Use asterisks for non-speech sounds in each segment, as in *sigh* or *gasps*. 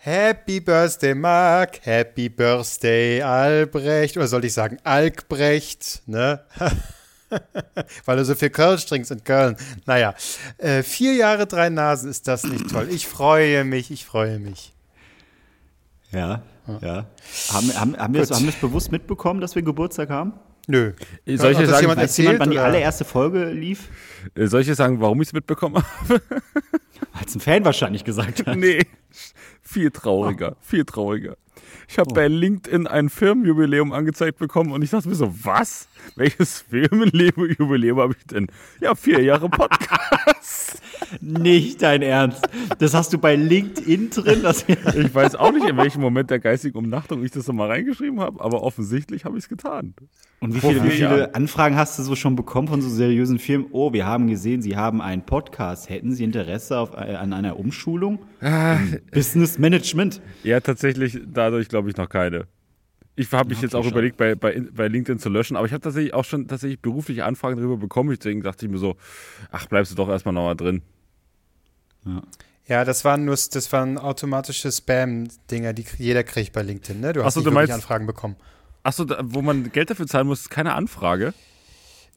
Happy Birthday, Marc. Happy Birthday, Albrecht. Oder soll ich sagen, Alkbrecht, ne? *laughs* Weil du so viel Kölsch trinkst in Köln. Naja, äh, vier Jahre, drei Nasen, ist das nicht toll? Ich freue mich, ich freue mich. Ja, ja. Haben, haben, haben, wir das, haben wir es bewusst mitbekommen, dass wir Geburtstag haben? Nö. Soll ich sagen, jemand erzählt? jemand, wann die oder? allererste Folge lief? Äh, Soll ich sagen, warum ich es mitbekommen habe? Als ein Fan wahrscheinlich gesagt *laughs* hat. nee. Viel trauriger, viel trauriger. Ich habe bei LinkedIn ein Firmenjubiläum angezeigt bekommen und ich dachte mir so, was? Welches Firmenjubiläum habe ich denn? Ja, vier Jahre *laughs* Podcast. Nicht dein Ernst. Das hast du bei LinkedIn drin? Ich weiß auch nicht, in welchem Moment der geistigen Umnachtung ich das nochmal reingeschrieben habe, aber offensichtlich habe ich es getan. Und wie viele, wie viele. Anfragen hast du so schon bekommen von so seriösen Firmen? Oh, wir haben gesehen, Sie haben einen Podcast. Hätten Sie Interesse auf, äh, an einer Umschulung? Im Business Management. Ja, tatsächlich dadurch glaube ich noch keine. Ich habe mich jetzt auch schade. überlegt, bei, bei, bei LinkedIn zu löschen, aber ich habe tatsächlich auch schon tatsächlich berufliche Anfragen darüber bekommen. Deswegen dachte ich mir so, ach, bleibst du doch erstmal nochmal drin. Ja, das waren nur das waren automatische Spam-Dinger, die jeder kriegt bei LinkedIn, ne? Du hast so, du meinst- Anfragen bekommen. Achso, wo man Geld dafür zahlen muss, ist keine Anfrage.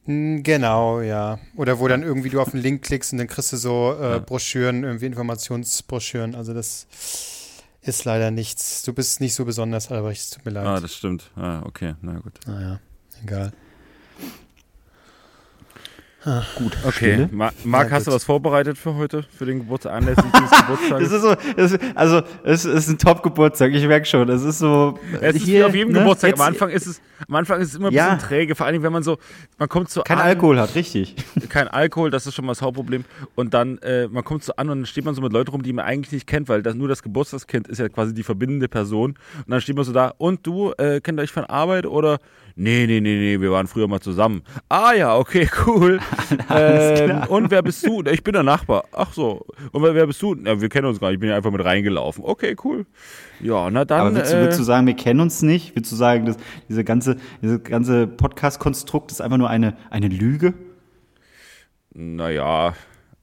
Genau, ja. Oder wo dann irgendwie du auf einen Link klickst und dann kriegst du so äh, Broschüren, irgendwie Informationsbroschüren. Also das ist leider nichts. Du bist nicht so besonders, Albrecht, es tut mir leid. Ah, das stimmt. Ah, okay, na gut. naja, egal. Gut. Okay. Ma Marc, Na hast du gut. was vorbereitet für heute? Für den Geburtstag, anlässlich des *laughs* Geburtstages? Das ist so, das ist, also, es ist ein Top-Geburtstag, ich merke schon. Es ist so. Es ist hier, auf jedem ne, Geburtstag. jetzt- am, Anfang ist es, am Anfang ist es immer ein Ja. bisschen träge, vor allem wenn man so, man kommt so Kein an, Alkohol hat, richtig. *laughs* kein Alkohol, das ist schon mal das Hauptproblem. Und dann, äh, man kommt so an und dann steht man so mit Leuten rum, die man eigentlich nicht kennt, weil das, nur das Geburtstagskind ist ja quasi die verbindende Person. Und dann steht man so da, und du, äh, kennt ihr euch von Arbeit oder? Nee, nee, nee, nee, wir waren früher mal zusammen. Ah ja, okay, *laughs* cool. *laughs* ähm, und wer bist du? Ich bin der Nachbar. Ach so. Und wer, wer bist du? Ja, wir kennen uns gar nicht, ich bin ja einfach mit reingelaufen. Okay, cool. Ja, na dann. Aber willst du, äh, willst du sagen, wir kennen uns nicht? Willst du sagen, dass diese ganze, diese ganze Podcast-Konstrukt ist einfach nur eine, eine Lüge? Naja,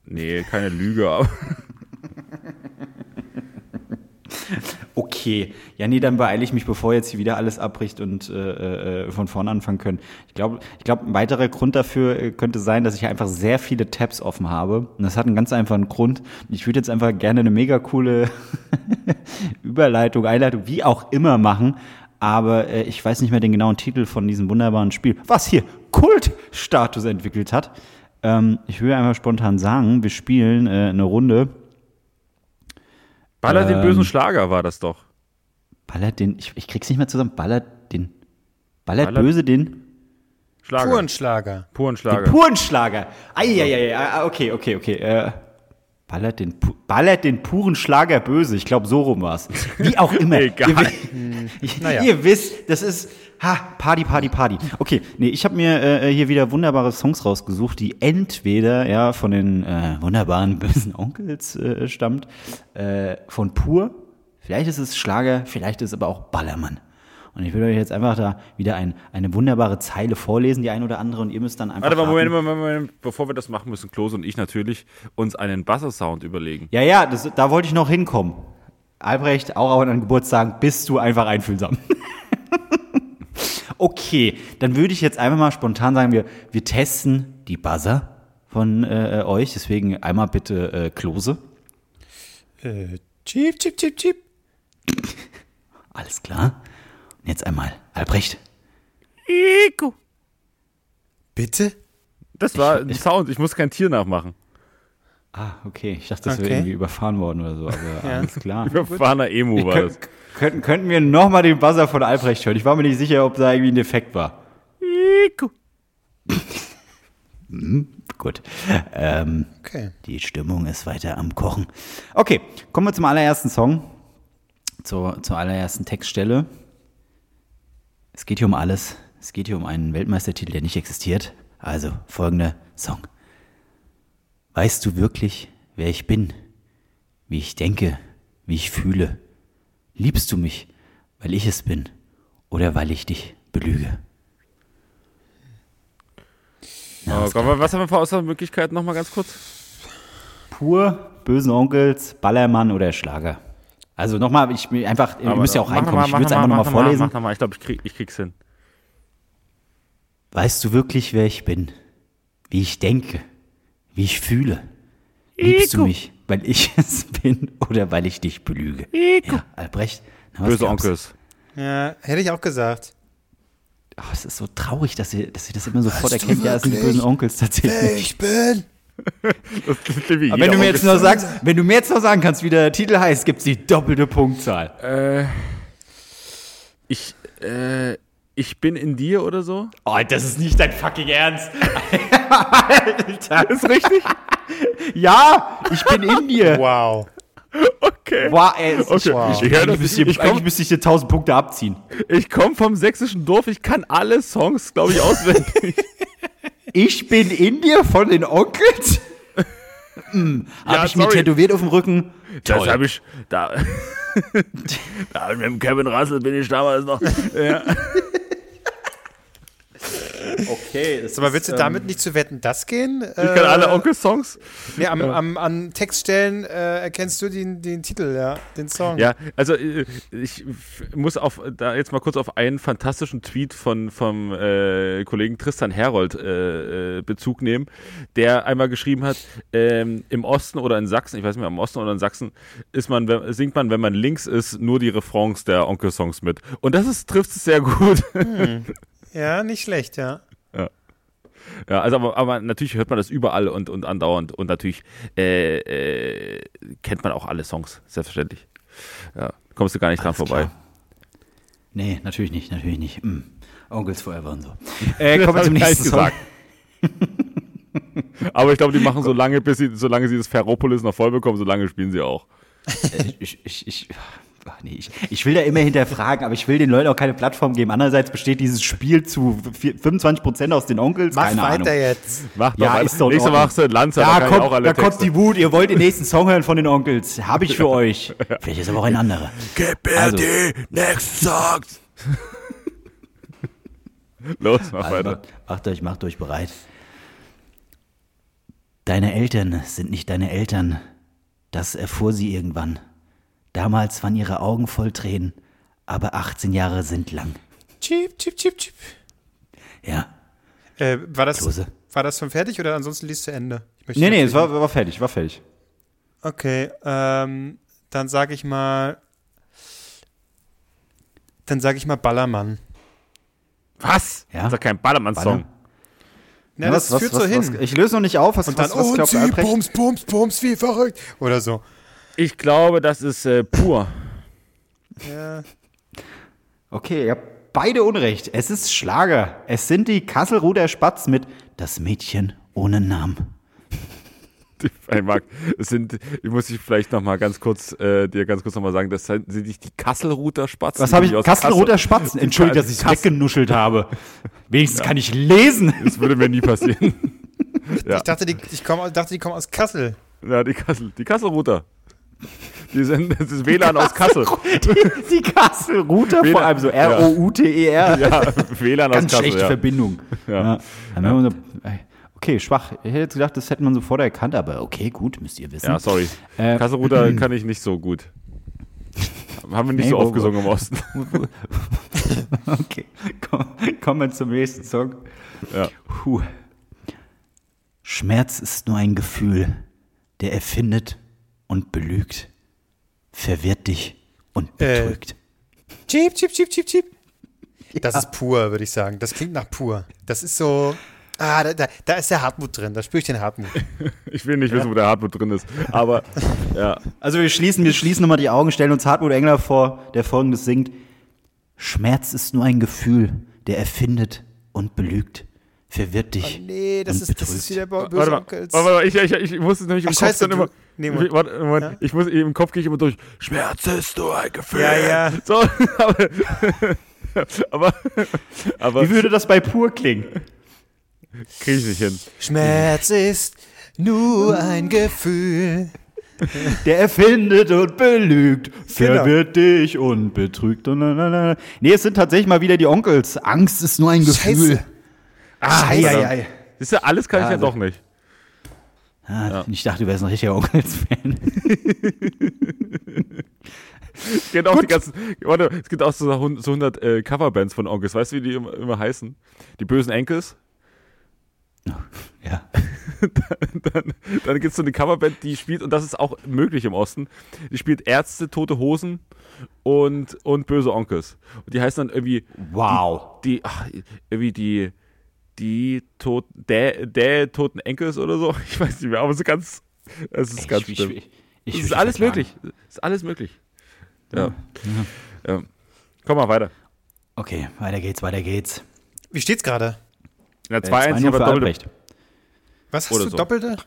nee, keine Lüge, aber. *laughs* Okay. Ja, nee, dann beeile ich mich, bevor jetzt hier wieder alles abbricht und äh, äh, von vorne anfangen können. Ich glaube, ich glaube, ein weiterer Grund dafür äh, könnte sein, dass ich einfach sehr viele Tabs offen habe. Und das hat einen ganz einfachen Grund. Ich würde jetzt einfach gerne eine mega coole *laughs* Überleitung, Einleitung, wie auch immer machen. Aber äh, ich weiß nicht mehr den genauen Titel von diesem wunderbaren Spiel, was hier Kultstatus entwickelt hat. Ähm, ich würde einfach spontan sagen, wir spielen äh, eine Runde. Baller den Ähm. bösen Schlager war das doch. Ballert den, ich, ich krieg's nicht mehr zusammen, ballert den, ballert, Ballert- böse den, Schlager. Purenschlager. Puren den Schlager. puren Schlager. Eieiei, okay, okay, okay. Äh, ballert, den, pu- ballert den puren Schlager böse. Ich glaube, so rum war's. Wie auch immer. *laughs* Egal. Ihr, *laughs* wi- Naja. ihr wisst, das ist ha, Party, Party, Party. Okay, nee, ich habe mir äh, hier wieder wunderbare Songs rausgesucht, die entweder ja von den äh, wunderbaren bösen Onkels äh, stammt, äh, von Pur. Vielleicht ist es Schlager, vielleicht ist es aber auch Ballermann. Und ich will euch jetzt einfach da wieder ein, eine wunderbare Zeile vorlesen, die ein oder andere, und ihr müsst dann einfach. Warte mal, Moment, raten. Moment, Moment, bevor wir das machen, müssen Klose und ich natürlich uns einen Buzzer-Sound überlegen. Ja, ja, das, da wollte ich noch hinkommen. Albrecht, auch an Geburtstagen, bist du einfach einfühlsam. *laughs* okay, dann würde ich jetzt einfach mal spontan sagen, wir, wir testen die Buzzer von äh, euch. Deswegen einmal bitte äh, Klose. Äh, cheep, cheep, cheep, cheep. *laughs* Alles klar. Und jetzt einmal Albrecht. Iku. Bitte? Das war ein Sound, ich muss kein Tier nachmachen. Ah, okay. Ich dachte, das wäre Okay. irgendwie überfahren worden oder so. Aber *laughs* alles klar. Überfahrener Emu war das. Könnten, könnten wir nochmal den Buzzer von Albrecht hören? Ich war mir nicht sicher, ob da irgendwie ein Defekt war. Iku. *laughs* Gut. Ähm, Okay. Die Stimmung ist weiter am Kochen. Okay, kommen wir zum allerersten Song. Zur, zur allerersten Textstelle. Es geht hier um alles. Es geht hier um einen Weltmeistertitel, der nicht existiert. Also folgender Song. Weißt du wirklich, wer ich bin? Wie ich denke, wie ich fühle? Liebst du mich, weil ich es bin? Oder weil ich dich belüge? Oh Gott, was haben wir für Auswahlmöglichkeiten nochmal ganz kurz? Pur, bösen Onkels, Ballermann oder Schlager. Also nochmal, ich einfach, ihr müsst ja auch reinkommen. mal, Ich würde es mal, einfach nochmal mach mal, vorlesen. Mach nochmal, ich glaube, ich, krieg, ich krieg's hin. Weißt du wirklich, wer ich bin? Wie ich denke? Wie ich fühle? Liebst du mich, weil ich *laughs* es bin oder weil ich dich belüge? Ja, Albrecht. Na, Böse? Onkels. Ja, hätte ich auch gesagt. Oh, es ist so traurig, dass ihr, dass ihr das immer sofort Weißt erkennt. Ja, es sind die bösen Onkels tatsächlich. Ich bin. *laughs* Das wenn du mir jetzt noch sagst, wenn du mir jetzt noch sagen kannst, wie der Titel heißt, gibt's die doppelte Punktzahl. Äh, ich, äh, ich bin in dir oder so? Oh, das ist nicht dein fucking Ernst. *laughs* Alter. Ist richtig? *laughs* Ja, ich bin in dir. Wow. Okay. Wow, ey, ist Okay. wow. Ich höre eigentlich, müsste ich, eigentlich müsste ich dir 1000 Punkte abziehen. Ich komme vom sächsischen Dorf, ich kann alle Songs, glaube ich, auswendig. *laughs* Ich bin in dir von den Onkels? hm, Ja, Habe ich mir sorry. tätowiert auf dem Rücken? Das habe ich, da, da mit dem Kevin Russell bin ich damals noch. Ja. Okay, das mal, willst du damit nicht zu wetten, das gehen? Ich kann alle Onkel-Songs. Nee, am, am, an Textstellen äh, erkennst du den, den Titel, ja, den Song. Ja, also äh, ich muss auf da jetzt mal kurz auf einen fantastischen Tweet von vom äh, Kollegen Tristan Herold äh, äh, Bezug nehmen, der einmal geschrieben hat: ähm, Im Osten oder in Sachsen, ich weiß nicht mehr, im Osten oder in Sachsen ist man, wenn- singt man, wenn man links ist, nur die Refrains der Onkel-Songs mit. Und das ist trifft es sehr gut. *laughs* Ja, nicht schlecht, ja. Ja, also aber, aber natürlich hört man das überall und, und andauernd und natürlich äh, äh, kennt man auch alle Songs, selbstverständlich. Ja, kommst du gar nicht dran vorbei. klar. Nee, natürlich nicht, natürlich nicht. Hm. Onkels Forever und so. *laughs* Äh, kommen wir zum nächsten Song. *laughs* Aber ich glaube, die machen so lange, bis sie, solange sie das Ferropolis noch voll bekommen, solange spielen sie auch. Äh, ich, ich, ich, nee, ich, ich will da immer hinterfragen, aber ich will den Leuten auch keine Plattform geben. Andererseits besteht dieses Spiel zu vier- 25% aus den Onkels. Mach keine weiter Ahnung. jetzt. Mach doch Ja, ist doch Nächste machst du Lanza, Da, ich auch kommt, alle da kommt die Wut. Ihr wollt den nächsten Song hören von den Onkels. Habe ich für *laughs* euch. Vielleicht ist aber auch ein anderer. Gib mir Also. die nächsten Songs. *laughs* Los, mach Also, weiter. macht, macht euch, macht euch bereit. Deine Eltern sind nicht deine Eltern. Das erfuhr sie irgendwann. Damals waren ihre Augen voll Tränen, aber 18 Jahre sind lang. Chip, chip, chip, chip. Ja. Äh, war, das, Klose. war das schon fertig oder ansonsten liest zu Ende? Ich möchte Nee, nee, es war, war fertig, war fertig. Okay, ähm, dann sage ich mal. Dann sage ich mal Ballermann. Was? Ja? Das ist doch kein Ballermann-Song. Na, das führt so hin. ich löse noch nicht auf, was, und dann, was, was oh, glaubt sie, Albrecht? Bums, Bums, Bums, wie verrückt. Oder so. Ich glaube, das ist äh, pur. Ja. Okay, ihr habt beide Unrecht. Es ist Schlager. Es sind die Kasselruder Spatz mit Das Mädchen ohne Namen. *laughs* Hey Marc, es sind, ich muss dich vielleicht noch mal ganz kurz, äh, dir ganz kurz noch mal sagen, das sind sind nicht die Kasselruther Spatzen. Was habe ich? aus Kasselroter Kassel- Spatzen. Entschuldigt, dass ich es weggenuschelt habe. *laughs* Wenigstens kann ich lesen. Das würde mir nie passieren. *laughs* ja. Ich dachte, die, ich komm, dachte, die kommen aus Kassel. ja, die Kassel, die Kasselruther. Die sind, das ist WLAN aus *laughs* Kassel. Die, die Kasselruter, vor allem so R-O-U-T-E-R. Ja, WLAN aus Ganz Kassel. schlechte Ja. Verbindung. Ja. So- Okay, schwach. Ich hätte jetzt gedacht, das hätte man sofort erkannt, aber okay, gut, müsst ihr wissen. ja, sorry. Äh, Kasselruther *clears throat* kann ich nicht so gut. Haben wir nicht Nee, so wo- oft gesungen im Osten. *laughs* Okay, komm, kommen wir zum nächsten Song. Ja. Schmerz ist nur ein Gefühl, der erfindet und belügt, verwirrt dich und Äh. betrügt. Chip, chip, chip, chip, chip. Das ist pur, würde ich sagen. Das klingt nach pur. Das ist so. Ah, da, da, da ist der Hartmut drin. Da spüre ich den Hartmut. *laughs* Ich will nicht wissen, wo der Hartmut drin ist. Aber ja, Also wir schließen, wir schließen nochmal die Augen, stellen uns Hartmut Engler vor, der folgendes singt. Schmerz ist nur ein Gefühl, der erfindet und belügt, verwirrt dich Nee, das und ist, das betrügt. ist wieder bo- warte böse mal. Onkels. Warte mal, ich, ich, ich muss es nämlich im Ach, Kopf scheiße, dann immer. nee, ich, warte, Ja? ich muss im Kopf gehe ich immer durch. Schmerz ist nur ein Gefühl. Ja, ja. So, *laughs* aber, aber, aber Wie würde das bei Pur klingen? kriege ich nicht hin. Schmerz ist nur ein Gefühl. Der erfindet und belügt, Genau. verwirrt dich und betrügt. Und. Nee, es sind tatsächlich mal wieder die Onkels. Angst ist nur ein Gefühl. Scheiße. Ah, Scheiße. verdammt. Siehst du, alles kann ich ja Also. doch nicht. Ah, Ich dachte, du wärst ein richtiger Onkels-Fan. *laughs* Es gibt auch die ganzen, warte, es gibt auch so 100, so 100 äh, Coverbands von Onkels. Weißt du, wie die immer, immer heißen? Die bösen Enkels. *laughs* Ja. *laughs* dann dann gibt es so eine Coverband, die spielt, und das ist auch möglich im Osten, die spielt Ärzte, Tote Hosen und, und böse Onkels. Und die heißen dann irgendwie Wow. die, ach, irgendwie die, die Tod, der, der toten Enkels oder so. *laughs* Ich weiß nicht mehr, aber so ganz, es ist ganz ich, schlimm. ich, ich, Es ist alles verklagen. möglich. Es ist alles möglich. Ja. ja. Komm mal weiter. Okay, weiter geht's, weiter geht's. Wie steht's gerade? Ja, Äh, 2-1, zwei ich nur habe für doppelte, Albrecht. Was hast Oder du so. doppelte?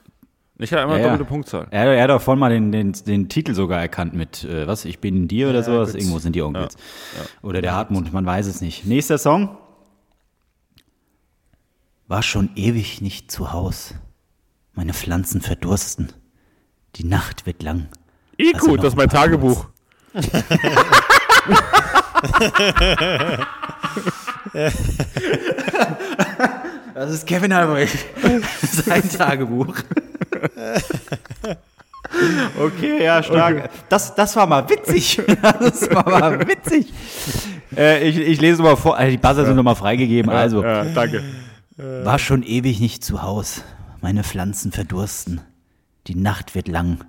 ich hatte einmal Ja, ja. doppelte Punktzahl. Er, er hat doch vorhin mal den, den, den Titel sogar erkannt mit, äh, was, ich bin dir oder Ja, sowas. gut. Irgendwo sind die Onkels. Oder der Hartmut, man weiß es nicht. Nächster Song. War schon ewig nicht zu Haus. Meine Pflanzen verdursten. Die Nacht wird lang. IQ, Also noch das ist ein mein Tagebuch. *laughs* Das ist Kevin Albrecht. *laughs* Sein Tagebuch. Okay, ja, stark. Das, das war mal witzig. *laughs* Das war mal witzig. Äh, ich, ich lese mal vor. Also die Buzzer sind nochmal freigegeben. Also, Ja, danke. War schon ewig nicht zu Haus. Meine Pflanzen verdursten. Die Nacht wird lang.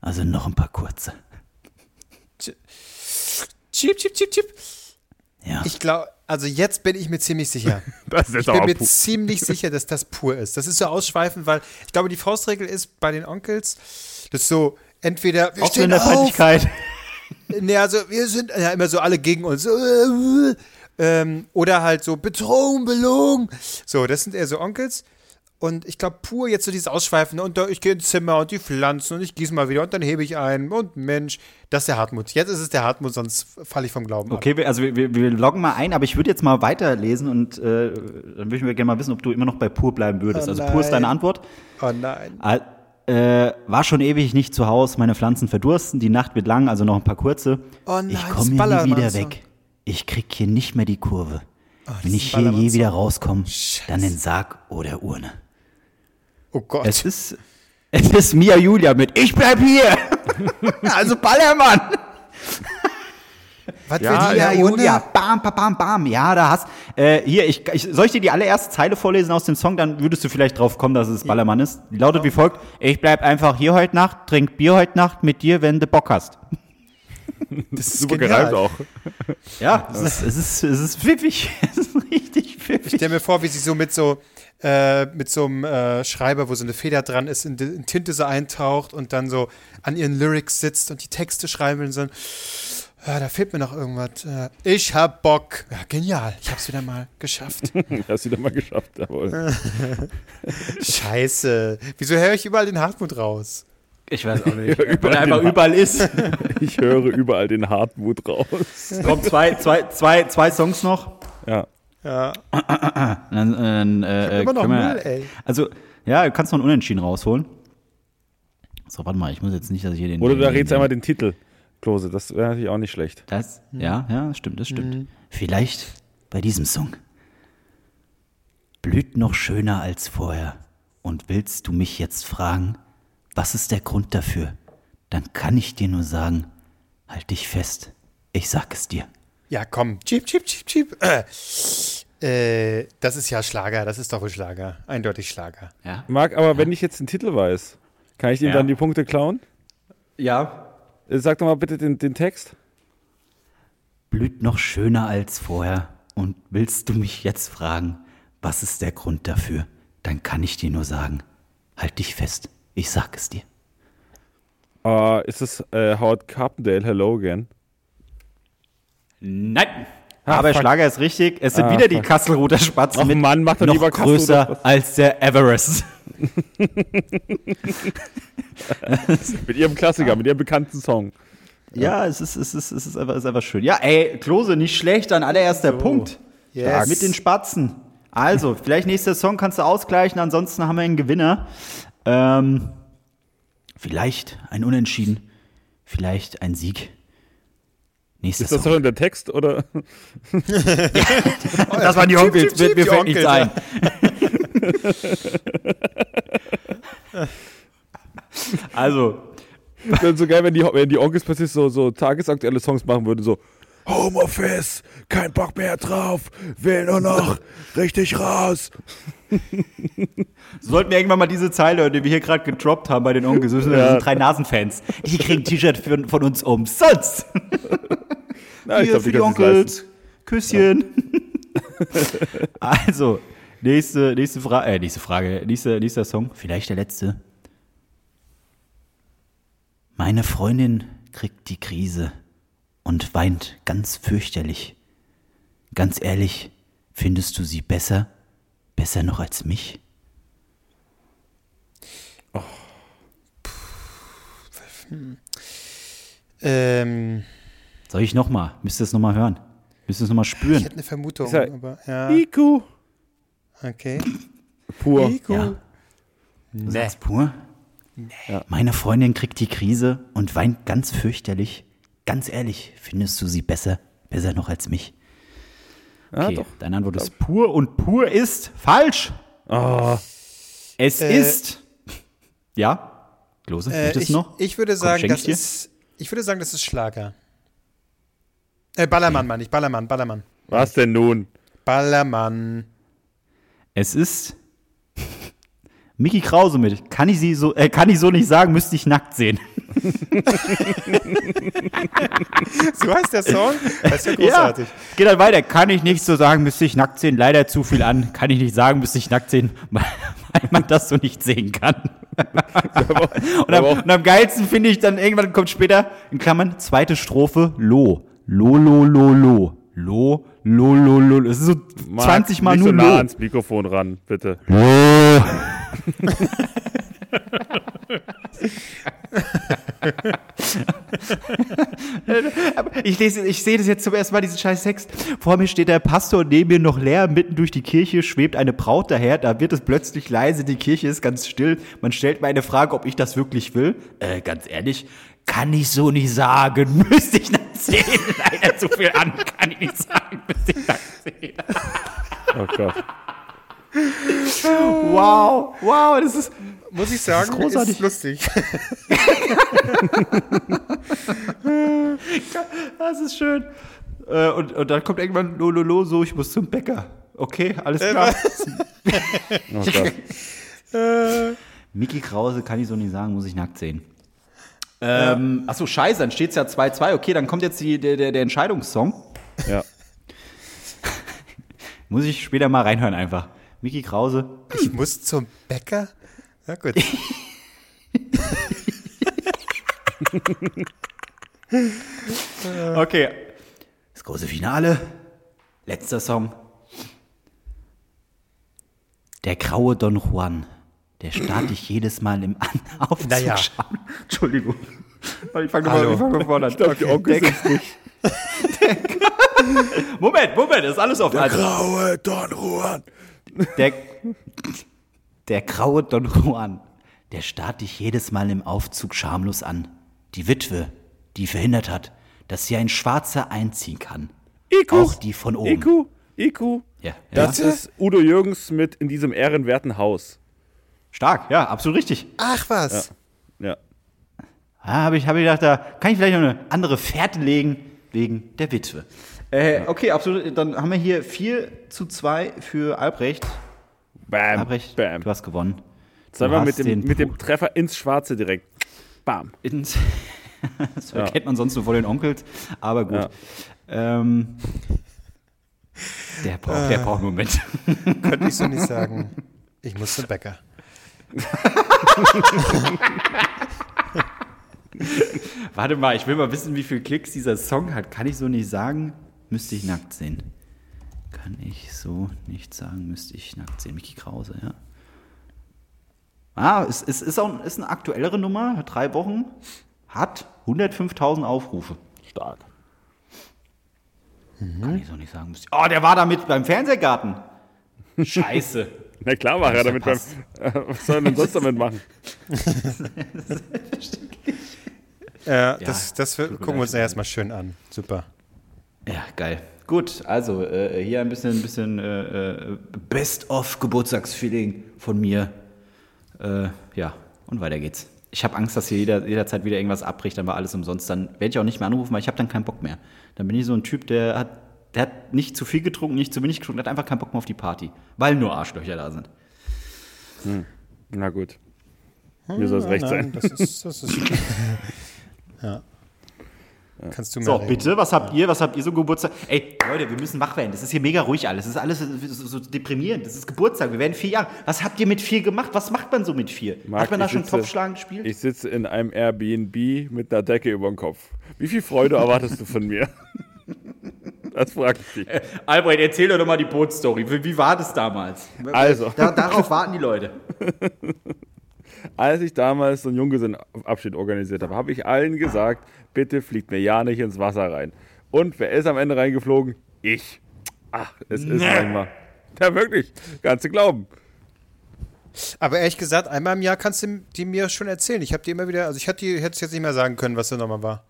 Also noch ein paar kurze. Chip, chip, chip, chip. Ja. Ich glaube, also jetzt bin ich mir ziemlich sicher. *laughs* Das ist Ich bin mir pu- ziemlich *laughs* sicher, dass das pur ist. Das ist so ausschweifend, weil ich glaube, die Faustregel ist bei den Onkels, das ist so, entweder wir Auch stehen in der auf, Feindlichkeit. *laughs* Nee, also wir sind ja immer so alle gegen uns. Äh, äh, ähm, oder halt so Betrogen, belogen. So, das sind eher so Onkels. Und ich glaube, pur jetzt so dieses Ausschweifende und da, ich gehe ins Zimmer und die Pflanzen und ich gieße mal wieder und dann hebe ich ein und Mensch, das ist der Hartmut. Jetzt ist es der Hartmut, sonst falle ich vom Glauben ab. Okay, wir, also wir, wir, wir loggen mal ein, aber ich würde jetzt mal weiterlesen und äh, dann würden wir gerne mal wissen, ob du immer noch bei pur bleiben würdest. Oh also pur ist deine. Antwort. Oh nein. Äh, war schon ewig nicht zu Hause, meine Pflanzen verdursten, die Nacht wird lang, also noch ein paar kurze. Oh nein, ich komme nie wieder weg. Ich krieg hier nicht mehr die Kurve. Wenn ist ich hier je wieder rauskomme, dann den Sarg oder Urne. Oh Gott. Es ist, es ist Mia Julia mit Ich bleib hier. *laughs* also Ballermann. Was Ja, die Julia. Bam, bam, bam, bam. Ja, da hast. Äh, hier, ich, ich, soll ich dir die allererste Zeile vorlesen aus dem Song? Dann würdest du vielleicht drauf kommen, dass es Ballermann ist. Die lautet wie folgt: Ich bleib einfach hier heute Nacht, trink Bier heute Nacht mit dir, wenn du Bock hast. Das ist Super genial. gereimt auch. Ja, es ist, es ist, es ist pfiffig. *laughs* Es ist richtig Ich pfiffig. stell mir vor, wie sie so mit so äh, mit so einem äh, Schreiber, wo so eine Feder dran ist, in, in Tinte so eintaucht und dann so an ihren Lyrics sitzt und die Texte schreiben will und so. Ja, da fehlt mir noch irgendwas. Äh, ich hab Bock. Ja, genial. Ich hab's wieder mal geschafft. *laughs* Hast du wieder mal geschafft, jawohl. *laughs* Scheiße. Wieso höre ich überall den Hartmut raus? Ich weiß auch nicht. *laughs* überall Weil er einfach überall ist. *laughs* Ich höre überall den Hartmut raus. *laughs* Kommt zwei, zwei, zwei, zwei Songs noch. Ja. Ja. Dann, *clears throat* dann, äh, immer noch können wir- Müll, ey. Also, ja, du kannst noch einen Unentschieden rausholen. So, warte mal, ich muss jetzt nicht, dass ich hier den. Oder du den, redest einmal den Titel, Klose. Das wäre natürlich auch nicht schlecht. Das, ja, ja, das stimmt, das stimmt. Vielleicht bei diesem Song. Blüht noch schöner als vorher. Und willst du mich jetzt fragen, was ist der Grund dafür? Dann kann ich dir nur sagen, halt dich fest. Ich sag es dir. Ja, komm. Chip, chip, chip, chip. Äh, äh, das ist ja Schlager. Das ist doch wohl Schlager. Eindeutig Schlager. Ja. Marc, aber wenn ich jetzt den Titel weiß, kann ich ihm Ja. dann die Punkte klauen? Ja. Äh, Sag doch mal bitte den, den Text. Blüht noch schöner als vorher. Und willst du mich jetzt fragen, was ist der Grund dafür? Dann kann ich dir nur sagen, halt dich fest. Ich sag es dir. Äh, ist es äh, Howard Carpendale, Hello Again? Nein. Ah, Aber fuck. Schlager ist richtig. Es sind Ah, wieder die fuck. Kasselruther Spatzen Ach mit Mann, mach doch noch lieber größer als der Everest. *laughs* Mit ihrem Klassiker, mit ihrem bekannten Song. Ja, es ist, es ist, es ist, einfach, es ist einfach schön. Ja, ey, Klose, nicht schlecht, an allererster Punkt. Yes. Mit den Spatzen. Also, vielleicht nächster Song kannst du ausgleichen, ansonsten haben wir einen Gewinner. Ähm, vielleicht ein Unentschieden, vielleicht ein Sieg. Nächster Ist das Song. doch in der Text oder? *laughs* Das waren die Onkels, mir, mir fällt nichts ein. *laughs* also, Wäre so geil, wenn die, wenn die Onkels plötzlich so, so tagesaktuelle Songs machen würden, so Homeoffice, kein Bock mehr drauf, will nur noch richtig raus. *laughs* Sollten wir irgendwann mal diese Zeile, die wir hier gerade gedroppt haben bei den Onkels, Ja. diese drei Nasenfans. Die kriegen ein T-Shirt von uns umsonst. *laughs* Na, ich Hier glaube, für die. Onkels. Küsschen. *laughs* also, nächste, nächste, Fra äh, nächste Frage, nächster, nächster Song, vielleicht der letzte. Meine Freundin kriegt die Krise und weint ganz fürchterlich. Ganz ehrlich, findest du sie besser? Besser noch als mich? Ähm, Soll ich nochmal? Müsst ihr es nochmal hören? Müsst ihr es nochmal ich spüren? hätte eine Vermutung, ja- aber ja, IQ. okay. Pur. Ico. Ja. Du sagst pur? Meine Freundin kriegt die Krise und weint ganz fürchterlich. Ganz ehrlich, findest du sie besser? Besser noch als mich? Ja, Okay, doch. deine Antwort ist pur und pur ist falsch. Ah, Es Äh, ist. Ja? Klose, Äh, möchtest ich, du noch? ich würde sagen, schenk das ich dir. ist, ich würde sagen, das ist Schlager. Äh, Ballermann, meine ich, Ballermann, Ballermann. was denn nun? Ballermann. Es ist. Mickey Krause mit. Kann ich sie so, äh, kann ich so nicht sagen, müsste ich nackt sehen. *laughs* So heißt der Song? Das ist ja großartig. Ja, geht dann weiter. Kann ich nicht so sagen, müsste ich nackt sehen. Leider zu viel an. Kann ich nicht sagen, müsste ich nackt sehen, *laughs* weil, man das so nicht sehen kann. *laughs* und, am, und am geilsten finde ich dann, irgendwann kommt später, in Klammern, zweite Strophe, Lo. Lo, lo, lo, lo. Lo, lo, lo, lo. Es ist so 20 Mal nur so nah Lo. ans Mikrofon ran, bitte. Lo. Ich, lese, ich sehe das jetzt zum ersten Mal, diesen scheiß Text. Vor mir steht der Pastor, neben mir noch leer, mitten durch die Kirche schwebt eine Braut daher, da wird es plötzlich leise, die Kirche ist ganz still. Man stellt mir eine Frage, ob ich das wirklich will. Äh, ganz ehrlich, kann ich so nicht sagen. *laughs* Müsste ich nackt sehen. Leider zu viel an, kann ich nicht sagen. Müsste ich nackt sehen. Oh Gott. *laughs* Wow, wow, das ist... Muss ich sagen, ist, großartig. lustig. *laughs* Das ist schön. Äh, und, und dann kommt irgendwann Lololo, so, ich muss zum Bäcker. Okay, alles Äh, klar. *laughs* Oh Gott. Miki Krause kann ich so nicht sagen, muss ich nackt sehen. Ähm, achso, scheiße, dann steht es ja 2-2. Okay, dann kommt jetzt die, der, der, der Entscheidungssong. Ja. Muss ich später mal reinhören einfach. Miki Krause. Ich muss zum Bäcker? Na gut. *laughs* Okay. Das große Finale. Letzter Song. Der graue Don Juan. Der starrt dich jedes Mal im An Aufzug Naja. Entschuldigung. Ich fange Hallo. mal, fang mal vorne an. Ich glaube, die Onkels Der- nicht. *laughs* Moment, Moment, ist alles auf also, Graue Don Juan. Der, der graue Don Juan, der starrt dich jedes Mal im Aufzug schamlos an. Die Witwe, die verhindert hat, dass hier ein Schwarzer einziehen kann. IQ. Auch die von oben. IQ. IQ. Ja, ja. Das ist Udo Jürgens mit in diesem ehrenwerten Haus. Stark, ja, absolut richtig. Ach was. Ja. Ja, habe ich, hab ich gedacht, da kann ich vielleicht noch eine andere Fährte legen, wegen der Witwe. Äh, okay, absolut. Dann haben wir hier 4 zu 2 für Albrecht. Bam. Albrecht, Bam. du hast gewonnen. Jetzt haben Du wir hast mit dem, mit dem. Treffer ins Schwarze direkt. Bam. Ins *laughs* das Ja. kennt man sonst nur von den Onkels, aber gut. Ja. Ähm, der, braucht, der braucht einen Moment. *laughs* Könnte ich so nicht sagen. Ich muss zum Bäcker. *laughs* Warte mal, ich will mal wissen, wie viele Klicks dieser Song hat. Kann ich so nicht sagen, müsste ich nackt sehen. Kann ich so nicht sagen, müsste ich nackt sehen. Mickey Krause, ja. Ah, es, es ist auch ist eine aktuellere Nummer, hat drei Wochen, hat 105.000 Aufrufe. Stark. Kann ich so nicht sagen. Oh, der war damit beim Fernsehgarten. Scheiße. *laughs* Na klar war er damit beim. verpasst. *laughs* Was soll er denn sonst damit machen? Äh, das das wir- mir gucken wir uns erstmal schön an. Super. Ja, geil. Gut, also äh, hier ein bisschen, ein bisschen äh, äh, Best-of Geburtstagsfeeling von mir. Äh, ja, und weiter geht's. ich habe Angst, dass hier jeder, jederzeit wieder irgendwas abbricht, dann war alles umsonst. Dann werde ich auch nicht mehr anrufen, weil ich habe dann keinen Bock mehr. Dann bin ich so ein Typ, der hat, der hat nicht zu viel getrunken, nicht zu wenig getrunken, der hat einfach keinen Bock mehr auf die Party, weil nur Arschlöcher da sind. Na gut. Mir soll es recht sein. Das ist, das ist *laughs* ja. Kannst du mir So, reden. bitte, was habt ihr? Was habt ihr so Geburtstag? Ey, Leute, wir müssen wach werden. Das ist hier mega ruhig alles. Das ist alles so, so deprimierend. Das ist Geburtstag. Wir werden vier Jahre. Was habt ihr mit vier gemacht? Was macht man so mit vier? Marc, Hat man da ich schon sitze- Topfschlagen gespielt? Ich sitze in einem Airbnb mit einer Decke über dem Kopf. Wie viel Freude erwartest du von mir? *laughs* Das frag ich dich. Albrecht, erzähl doch mal die Bootstory. Wie, wie war das damals? Also. Da, darauf warten die Leute. *laughs* Als ich damals so einen Junggesellenabschied organisiert habe, habe ich allen gesagt, bitte fliegt mir ja nicht ins Wasser rein. Und wer ist am Ende reingeflogen? Ich. Ach, es ist manchmal. Ja, wirklich. Kannst du glauben. Aber ehrlich gesagt, einmal im Jahr kannst du die mir schon erzählen. Ich habe die immer wieder, also ich hätte es jetzt nicht mehr sagen können, was da nochmal war.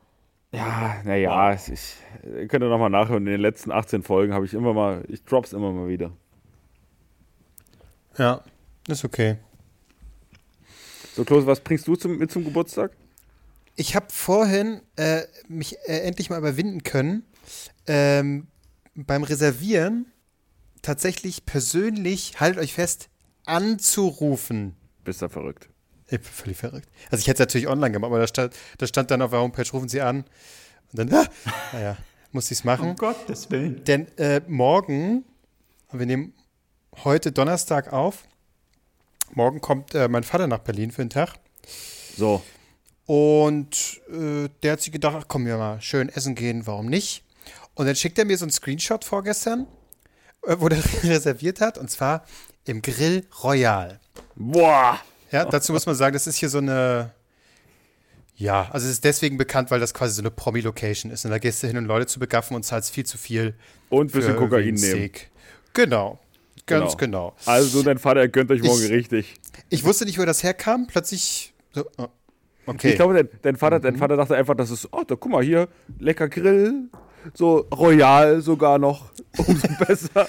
Ja, naja, ich ihr könnt ihr nochmal nachhören. In den letzten 18 Folgen habe ich immer mal, ich drops immer mal wieder. Ja, ist okay. So, Klose, was bringst du zum, mit zum Geburtstag? Ich habe vorhin äh, mich äh, endlich mal überwinden können, ähm, beim Reservieren tatsächlich persönlich, haltet euch fest, anzurufen. Bist du verrückt? Ich bin völlig verrückt. Also ich hätte es natürlich online gemacht, aber da stand, da stand dann auf der Homepage, rufen Sie an. Und dann, ah, *laughs* naja, musste ich es machen. Gottes Willen. Denn äh, morgen, wir nehmen heute Donnerstag auf, morgen kommt äh, mein Vater nach Berlin für den Tag. So, Und äh, der hat sich gedacht, ach komm, wir mal schön essen gehen, warum nicht? Und dann schickt er mir so einen Screenshot vorgestern, äh, wo der *laughs* reserviert hat, und zwar im Grill Royal. boah, Ja, dazu muss man sagen, das ist hier so eine, ja, also es ist deswegen bekannt, weil das quasi so eine Promi-Location ist. Und da gehst du hin, um Leute zu begaffen und zahlst viel zu viel. und ein bisschen für Kokain nehmen. Genau, ganz genau. Also, dein Vater er gönnt euch morgen Ich- richtig. Ich wusste nicht, wo das herkam. Plötzlich, so, oh, okay. Ich glaube, dein, dein, Vater, Mhm. dein Vater dachte einfach, das ist, oh, da guck mal hier, lecker Grill, so royal sogar noch, *laughs* umso besser.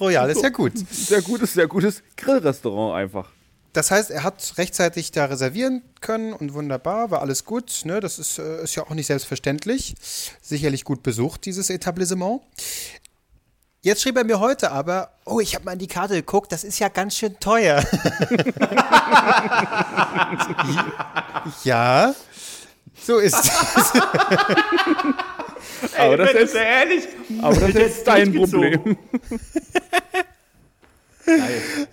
Royal ist ja gut. Sehr gutes, sehr gutes Grillrestaurant einfach. Das heißt, er hat rechtzeitig da reservieren können und wunderbar, war alles gut. Ne? Das ist, äh, ist ja auch nicht selbstverständlich. Sicherlich gut besucht, dieses Etablissement. Jetzt schrieb er mir heute aber, oh, ich habe mal in die Karte geguckt, das ist ja ganz schön teuer. *laughs* ja, so ist es. *laughs* Aber das ist, ehrlich. aber das ist dein Problem. *laughs*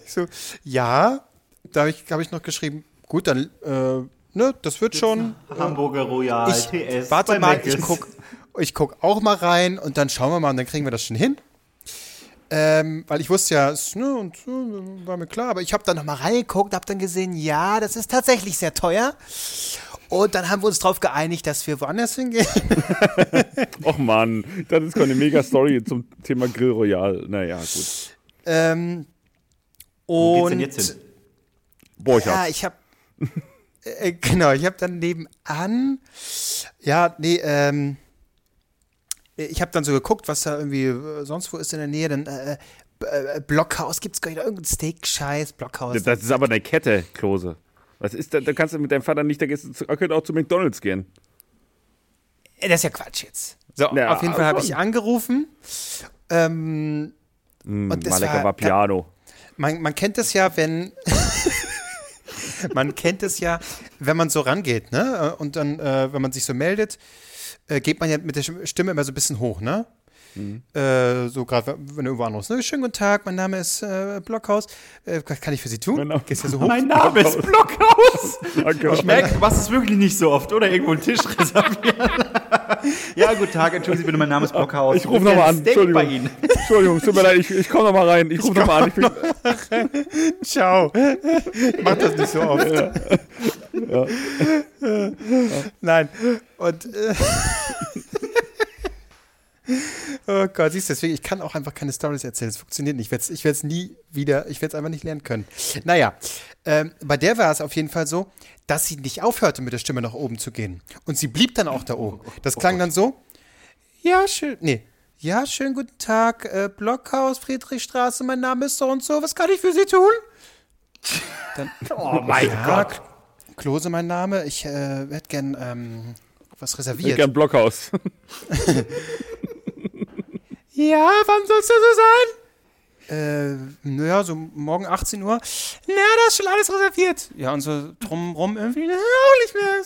So, ja, da habe ich, hab ich noch geschrieben, gut, dann, äh, ne, das wird schon. Hamburger Royal, Ich, TS. warte mal, ich guck, ich guck auch mal rein und dann schauen wir mal und dann kriegen wir das schon hin. Ähm, weil ich wusste ja, es, ne, und äh, war mir klar, aber ich habe dann noch mal reingeguckt, habe dann gesehen, ja, das ist tatsächlich sehr teuer. Und dann haben wir uns darauf geeinigt, dass wir woanders hingehen. *laughs* Och Mann, das ist eine mega Story zum Thema Grill Royal. Naja, gut. Ähm, Wo geht's und denn jetzt hin? Boah, ich ja, hab's. ich habe äh, genau, ich habe dann nebenan, ja, nee, ähm, ich habe dann so geguckt, was da irgendwie äh, sonst wo ist in der Nähe, dann äh, äh, Blockhaus, gibt's gar nicht irgendein Steak-Scheiß, Blockhaus. Das ist aber eine Kette, Klose. Was ist da? Da kannst du mit deinem Vater nicht, da gehst du zu, könnte auch zu McDonalds gehen. Äh, Das ist ja Quatsch jetzt. So, Ja, auf jeden Fall habe ich angerufen. Ähm, Mm, Und das war- Vapiano. man, man kennt es ja, wenn *laughs* man kennt es ja, wenn man so rangeht, ne? Und dann, äh, wenn man sich so meldet, äh, geht man ja mit der Stimme immer so ein bisschen hoch, ne? Äh, so gerade, wenn du irgendwo anrufst, ne? Schönen guten Tag, mein Name ist äh, Blockhaus. Äh, was kann ich für Sie tun? Mein Name- Gehst ja so *laughs* hoch. Mein Name ist Blockhaus. Danke. *laughs* Ich merke, du machst es wirklich nicht so oft, oder? Irgendwo einen Tisch reservieren. *laughs* ja, guten Tag, entschuldigen Sie bitte, mein Name ist Blockhaus. Ich rufe nochmal an. Steak Entschuldigung. bei Ihnen. Entschuldigung, es tut mir leid, ich, ich komme nochmal rein. Ich rufe nochmal an. Ich bin, Ciao. Mach das nicht so oft. Nein. Und äh, *laughs* Oh Gott, siehst du, deswegen, ich kann auch einfach keine Stories erzählen. Es funktioniert nicht. Ich werde es nie wieder, ich werde es einfach nicht lernen können. Naja, ähm, bei der war es auf jeden Fall so, dass sie nicht aufhörte, mit der Stimme nach oben zu gehen. Und sie blieb dann auch da oben. Das klang dann so, ja, schön, nee, ja, schönen guten Tag, äh, Blockhaus, Friedrichstraße, mein Name ist so und so, was kann ich für Sie tun? Dann, *laughs* Oh mein ja, k- Klose mein Name. Ich äh, hätte gern ähm, was Ich reserviert. gern Blockhaus. *laughs* Ja, wann soll es denn so sein? Äh, naja, so morgen 18 Uhr. Na, da ist schon alles reserviert. Ja, und so drumrum irgendwie, na, auch nicht mehr.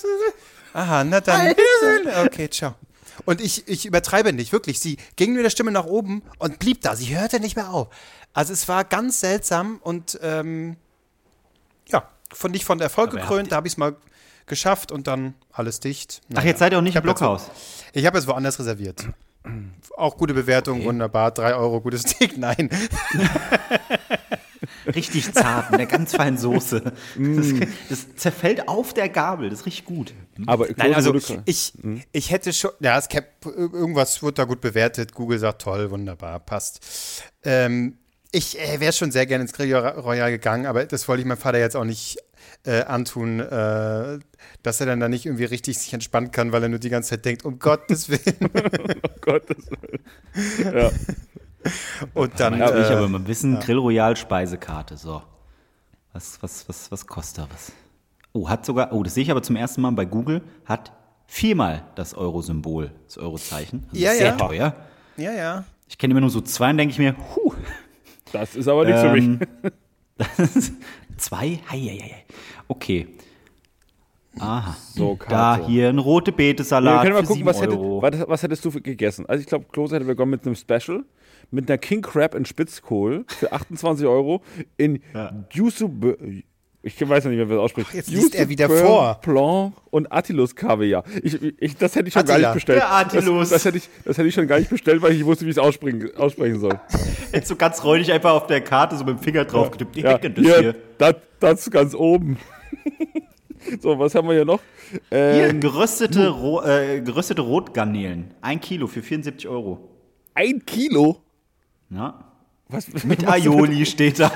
Aha, na dann. Wiedersehen. Okay, ciao. Und ich, ich übertreibe nicht, wirklich. Sie ging mit der Stimme nach oben und blieb da. Sie hörte nicht mehr auf. Also es war ganz seltsam und ähm, ja, von nicht von Erfolg Aber gekrönt. Da habe ich es mal geschafft und dann alles dicht. Ach, Naja. jetzt seid ihr auch nicht Ich im jetzt- Blockhaus. Ich habe es woanders reserviert. Auch gute Bewertung, wunderbar. Drei Euro, gutes Steak. *laughs* Nein. Richtig zart, mit einer ganz feinen Soße. Das, das zerfällt auf der Gabel, das ist richtig gut. Aber Nein, also ich, ich hätte schon, ja, es cap, irgendwas wird da gut bewertet. Google sagt toll, wunderbar, passt. Ähm, ich äh, wäre schon sehr gerne ins Grill Royal gegangen, aber das wollte ich meinem Vater jetzt auch nicht äh, antun, äh, dass er dann da nicht irgendwie richtig sich entspannen kann, weil er nur die ganze Zeit denkt, um Gottes *laughs* Willen. Oh Gottes Willen. Ja. Und dann, will ich äh, aber mal wissen, Grill Royal Speisekarte, so. Was, was, was, was kostet da was? Oh, hat sogar, oh, das sehe ich aber zum ersten Mal bei Google, hat viermal das Euro-Symbol, das Euro-Zeichen. Also Ja, sehr ja. teuer. ja, ja. Ich kenne immer nur so zwei und denke ich mir, huh, Das ist aber nichts für mich. Ähm, *laughs* das ist zwei? Hei, hei, hei. Okay. Aha. So, da hier ein rote Ja, Beete-Salat wir können mal für gucken, was, hätte, Euro. was, was hättest du gegessen? Also ich glaube, Klose hätte begonnen mit einem Special, mit einer King Crab in Spitzkohl für *laughs* 28 Euro in Yusu, ich weiß noch nicht, wie man das ausspricht. jetzt liest er wieder Beurre vor. Blanc und Attilus Kaviar. Ich, ich, das hätte ich schon gar Attila. nicht bestellt. Der Attilus. Das, das, hätte ich, das hätte ich schon gar nicht bestellt, weil ich nicht wusste, wie ich es aussprechen, aussprechen soll. *laughs* Jetzt so ganz räudig einfach auf der Karte so mit dem Finger drauf getippt. Ich Ja, das hier, hier. Das, das ganz oben. *laughs* so, was haben wir hier noch? Hier, Ähm, geröstete, Ro äh, geröstete Rotgarnelen. Ein Kilo für 74 Euro. ein Kilo. Ja. Was, *laughs* Mit *laughs* Aioli steht da.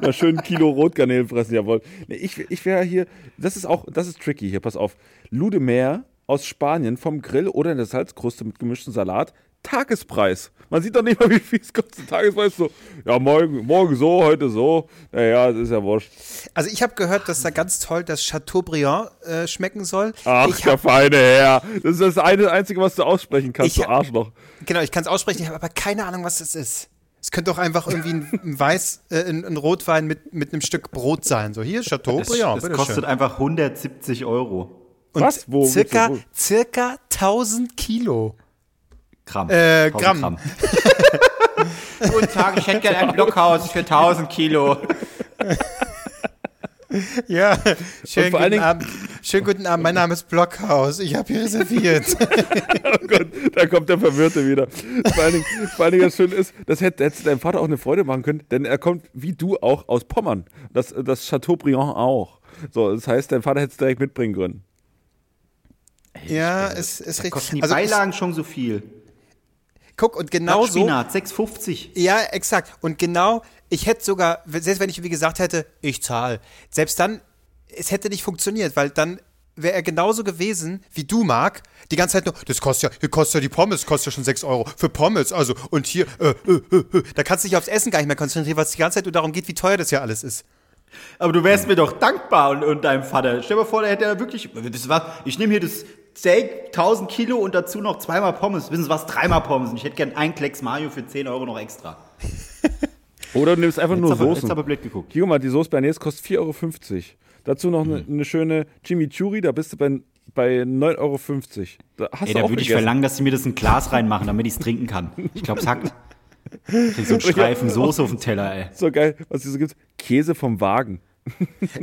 na schön ein Kilo Rotgarnelen fressen, jawohl. Nee, ich ich wäre hier, das ist auch, das ist tricky hier, pass auf. Ludemeer aus Spanien vom Grill oder in der Salzkruste mit gemischtem Salat, Tagespreis. Man sieht doch nicht mal, *laughs* wie viel es kostet. Tagespreis so, ja, morgen, morgen so, heute so. Naja, das ist ja wurscht. Also ich habe gehört, dass da ganz toll das Chateaubriand äh, schmecken soll. Ach, ich der hab, feine Herr. Das ist das eine einzige, was du aussprechen kannst, Ich- du Arschloch. genau, ich kann es aussprechen, ich habe aber keine Ahnung, was das ist. Es könnte doch einfach irgendwie ein, ein Weiß, äh, ein, ein Rotwein mit, mit einem Stück Brot sein. So hier Das, Chateaubriand, das bitteschön. kostet einfach 170 Euro. Und Was? Wo- circa, circa 1000 Kilo. Gramm. Äh, 1000 Gramm. *laughs* Guten Tag, ich hätte gerne ein Blockhaus für 1000 Kilo. *laughs* Ja, schönen guten Dingen- Abend. Schönen guten Abend, mein Name ist Blockhaus. Ich habe hier reserviert. *laughs* Oh Gott, da kommt der Verwirrte wieder. Vor allen Dingen, vor allen Dingen das Schöne ist, das hätte, hätte deinem Vater auch eine Freude machen können, denn er kommt wie du auch aus Pommern. Das, das Chateaubriand auch. So, das heißt, dein Vater hätte es direkt mitbringen können. ja, es ist richtig. Kosten die Also Beilagen schon so viel. Guck, und genau so. Spinat, 6,50. Ja, exakt. Und genau, ich hätte sogar, selbst wenn ich wie gesagt hätte, ich zahle, selbst dann, es hätte nicht funktioniert, weil dann wäre er genauso gewesen wie du, Marc. Die ganze Zeit nur, das kostet ja, hier kostet ja die Pommes, kostet ja schon 6 Euro für Pommes. Also, und hier, äh, äh, äh, äh. da kannst du dich aufs Essen gar nicht mehr konzentrieren, weil es die ganze Zeit nur darum geht, wie teuer das ja alles ist. Aber du wärst mir doch dankbar und, und deinem Vater. Stell dir mal vor, der hätte ja wirklich. Das war, ich nehme hier das Steak, 1000 Kilo und dazu noch zweimal Pommes. Wissen Sie was? Dreimal Pommes. Und ich hätte gern einen Klecks Mayo für 10 Euro noch extra. *laughs* Oder du nimmst einfach nur Jetzt aber, Soßen. jetzt aber blöd geguckt. Guck mal, die Soße Bernays kostet 4,50 Euro. Dazu noch eine, Mhm. eine schöne Chimichurri, da bist du bei, bei 9,50 Euro. Da hast Ey, du da würde ich verlangen, dass sie mir das in ein Glas reinmachen, damit ich es trinken kann. Ich glaube, es hackt. *laughs* So Streifen Soße auf den Teller, ey. So geil, was hier so gibt. Käse vom Wagen.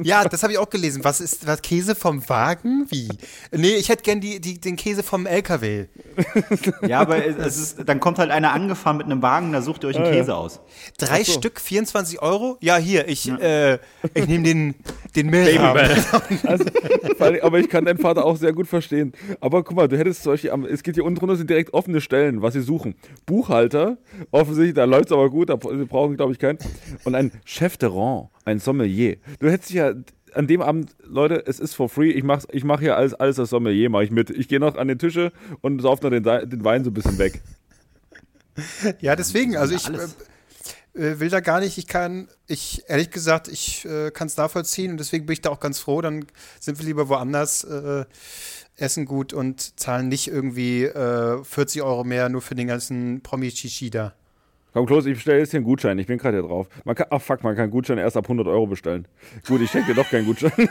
Ja, das habe ich auch gelesen. Was ist was Käse vom Wagen? Wie? Nee, ich hätte gern die, die, den Käse vom LKW. Ja, aber es ist, dann kommt halt einer angefahren mit einem Wagen, da sucht ihr euch einen Ah, ja. Käse aus. Drei Stück, 24 Euro? Ja, hier, ich, äh, ich nehme den, den Milchrahmen. *laughs* Also, aber ich kann deinen Vater auch sehr gut verstehen. Aber guck mal, du hättest zum Beispiel, am- es geht hier unten drunter, sind direkt offene Stellen, was sie suchen. Buchhalter, offensichtlich, da läuft es aber gut, da sie brauchen, glaube ich, keinen. Und ein Chef de Rang, ein Sommelier. Du hättest ja an dem Abend, Leute, es ist for free, ich mach, ich mach hier alles, alles als Sommelier, mache ich mit. Ich gehe noch an den Tische und sauf noch den, den Wein so ein bisschen weg. *laughs* Ja, deswegen, also ich, äh, äh, will da gar nicht. Ich kann, ich, ehrlich gesagt, ich äh, kann es nachvollziehen und deswegen bin ich da auch ganz froh. Dann sind wir lieber woanders, äh, essen gut und zahlen nicht irgendwie äh, 40 Euro mehr nur für den ganzen Promi-Chichi da. Komm, Klos, ich bestelle jetzt hier einen Gutschein. Ich bin gerade hier drauf. Man kann, ach fuck, man kann einen Gutschein erst ab 100 Euro bestellen. Gut, ich schenke dir doch keinen Gutschein. *laughs*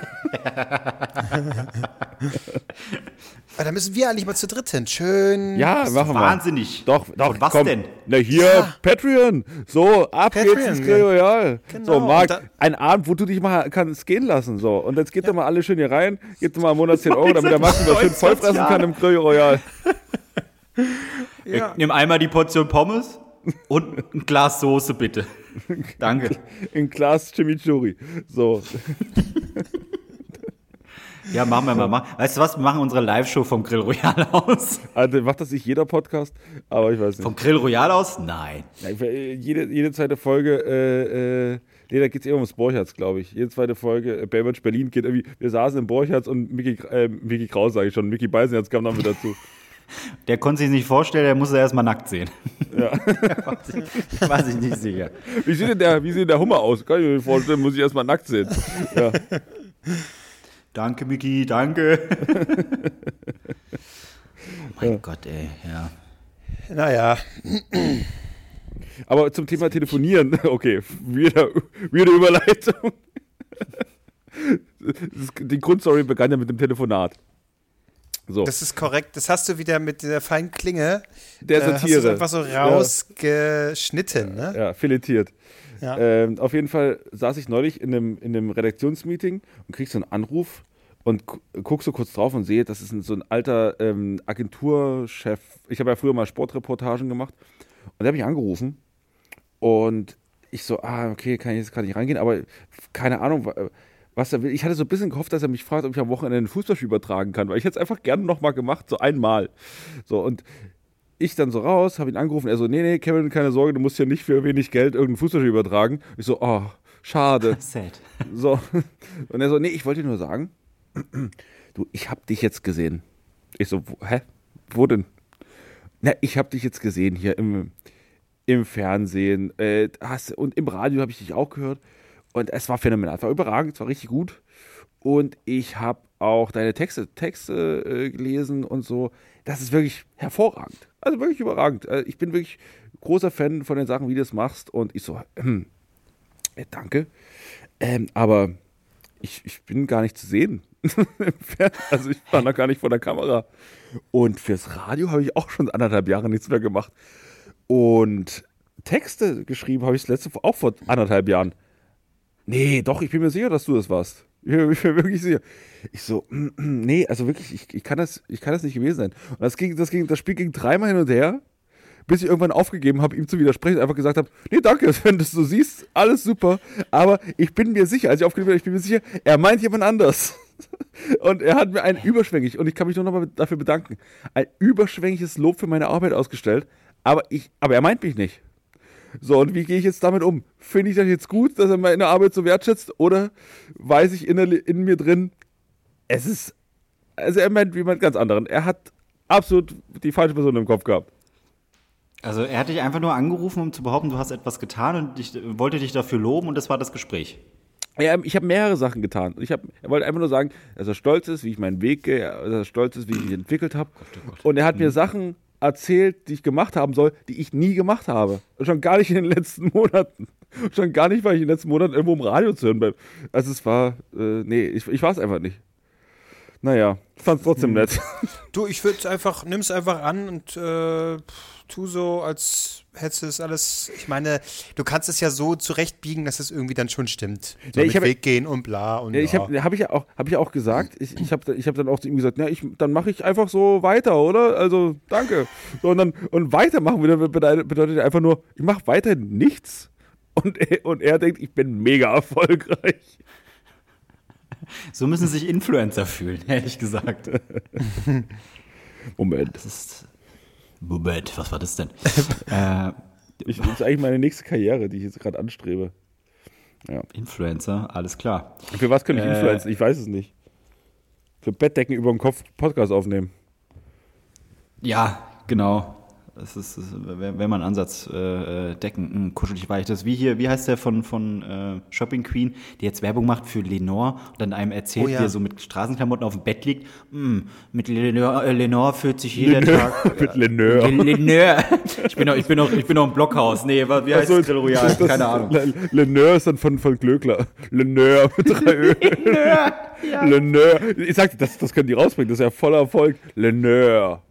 Aber da müssen wir eigentlich mal zu dritt hin. Schön. Ja, machen wir. Wahnsinnig. Doch, doch. Von was komm. denn? Na hier, Ja. Patreon. So, ab Patreon, geht's ins Grill ja. Royal. Genau, So, Marc, und ein Abend, wo du dich mal kannst gehen lassen. So, und jetzt geht doch mal alle schön hier rein, gebt doch mal im Monat 10 Euro, damit der Max mal schön vollfressen kann im Grill Royal. Ja. Nimm einmal die Portion Pommes und ein Glas Soße, bitte. Danke. In Glas Chimichurri. So. Ja, machen wir mal. Weißt du was? Wir machen unsere Live-Show vom Grill Royal aus. Also macht das nicht jeder Podcast, aber ich weiß nicht. Vom Grill Royal aus? Nein. Ich- äh, jede, jede zweite Folge, äh, äh, nee, da geht es eher ums Borchards, glaube ich. Jede zweite Folge, äh, Baywatch Berlin geht irgendwie, wir saßen im Borchards und Mickey, äh, Mickey Kraus, sage ich schon, Mickey Beisenherz kam dann mit dazu. *laughs* Der konnte sich nicht vorstellen, der muss er erstmal nackt sehen. Ja. *laughs* Weiß ich nicht sicher. Wie sieht denn der, wie sieht der Hummer aus? Kann ich mir nicht vorstellen, muss ich erstmal nackt sehen. Ja. Danke, Miki, danke. *laughs* mein Gott, ey, ja. Naja, Aber zum Thema Telefonieren, *laughs* okay, wieder, wieder Überleitung. Die Grundstory begann ja mit dem Telefonat. So, das ist korrekt. Das hast du wieder mit der feinen Klinge. der äh, hast du Satire. es einfach so rausgeschnitten, ne? Ja, filetiert. Ja. Ähm, auf jeden Fall saß ich neulich in einem, in einem Redaktionsmeeting und krieg so einen Anruf und gu- guck so kurz drauf und sehe, das ist ein, so ein alter ähm, Agenturchef. Ich habe ja früher mal Sportreportagen gemacht und der hat mich angerufen und ich so, ah, okay, kann ich jetzt kann ich reingehen, aber keine Ahnung, was er will. Ich hatte so ein bisschen gehofft, dass er mich fragt, ob ich am Wochenende ein Fußballspiel übertragen kann, weil ich hätte es einfach gerne nochmal gemacht, so einmal. So, und ich dann so raus, habe ihn angerufen, er so, nee, nee, Kevin, keine Sorge, du musst hier nicht für wenig Geld irgendein Fußballspiel übertragen. Ich so, oh, schade. *laughs* Sad. So. Und er so, nee, ich wollte dir nur sagen, *clears throat* du, ich hab dich jetzt gesehen. Ich so, hä? Wo denn? Na, ich hab dich jetzt gesehen hier im, im Fernsehen äh, hast, und im Radio habe ich dich auch gehört. Und es war phänomenal, es war überragend, es war richtig gut. Und ich habe auch deine Texte, Texte äh, gelesen und so. Das ist wirklich hervorragend. Also wirklich überragend. Äh, ich bin wirklich großer Fan von den Sachen, wie du es machst. Und ich so, *clears throat* äh, danke. Ähm, aber ich, ich bin gar nicht zu sehen. *laughs* also ich war noch gar nicht vor der Kamera. Und fürs Radio habe ich auch schon anderthalb Jahre nichts mehr gemacht. Und Texte geschrieben habe ich das letzte auch vor anderthalb Jahren. Nee, doch, ich bin mir sicher, dass du das warst. Ich bin mir *laughs* wirklich sicher. Ich so, nee, also wirklich, ich, ich, kann, das, ich kann das nicht gewesen sein. Und das, ging, das, ging, das Spiel ging dreimal hin und her, bis ich irgendwann aufgegeben habe, ihm zu widersprechen, einfach gesagt habe, nee, danke, *laughs* wenn du es so siehst, alles super, aber ich bin mir sicher, als ich aufgelegt habe, ich bin mir sicher, er meint jemand anders. *laughs* Und er hat mir ein überschwänglich, und ich kann mich nur nochmal dafür bedanken, ein überschwängliches Lob für meine Arbeit ausgestellt, aber, ich, aber er meint mich nicht. So, und wie gehe ich jetzt damit um? Finde ich das jetzt gut, dass er meine Arbeit so wertschätzt? Oder weiß ich in, in mir drin, es ist, also er meint jemand ganz anderen. Er hat absolut die falsche Person im Kopf gehabt. Also er hat dich einfach nur angerufen, um zu behaupten, du hast etwas getan und dich, wollte dich dafür loben und das war das Gespräch. Ja, ich habe mehrere Sachen getan. Ich hab, er wollte einfach nur sagen, dass er stolz ist, wie ich meinen Weg gehe, dass er stolz ist, wie ich mich entwickelt habe. Und er hat mir Sachen erzählt, die ich gemacht haben soll, die ich nie gemacht habe. Schon gar nicht in den letzten *laughs* Monaten. Schon gar nicht, weil ich in den letzten Monaten irgendwo im Radio zu hören bin. Also es war, äh, nee, ich, ich war es einfach nicht. Naja, ich fand es trotzdem nett. Du, ich würde einfach, nimm's einfach an und äh, tu so, als hättest du es alles. Ich meine, du kannst es ja so zurechtbiegen, dass es irgendwie dann schon stimmt. So Ja, ich mit hab- Weg gehen und bla und Ja, ich ja. habe hab ich ja auch, hab ich auch gesagt. Ich, ich habe ich hab dann auch zu ihm gesagt, ja, ich, dann mache ich einfach so weiter, oder? Also danke. So, und, dann, und weitermachen bedeutet, bedeutet bedeutet einfach nur, ich mache weiterhin nichts. Und er, und er denkt, ich bin mega erfolgreich. So müssen sich Influencer fühlen, ehrlich gesagt. *laughs* Moment, Das ist. Moment, was war das denn? *laughs* äh, ich, das ist eigentlich meine nächste Karriere, die ich jetzt gerade anstrebe. Influencer, alles klar. Für was könnte ich Äh. influenzen? Ich weiß es nicht. Für Bettdecken über dem Kopf Podcast aufnehmen. Ja, genau. Das ist, mal ein Ansatz, äh, äh, Decken, mh, kuschelig weich. Das wie hier, wie heißt der von, von äh, Shopping Queen, die jetzt Werbung macht für Lenore und dann einem erzählt, Oh ja. wie er so mit Straßenklamotten auf dem Bett liegt. Mm, mit Lenore, äh, Lenore fühlt sich jeder Tag. *laughs* Mit Leneur. Le- Lenore. *laughs* Ich bin noch, ich bin noch, ich bin noch im Blockhaus. Nee, wie heißt Also, das Royal? das- Keine Ahnung. Le- Leneur ist dann von, von Glöckler. Leneur mit drei Ö. *laughs* Leneur. Ich sagte, das, das können die rausbringen. Das ist ja voller Erfolg. Leneur.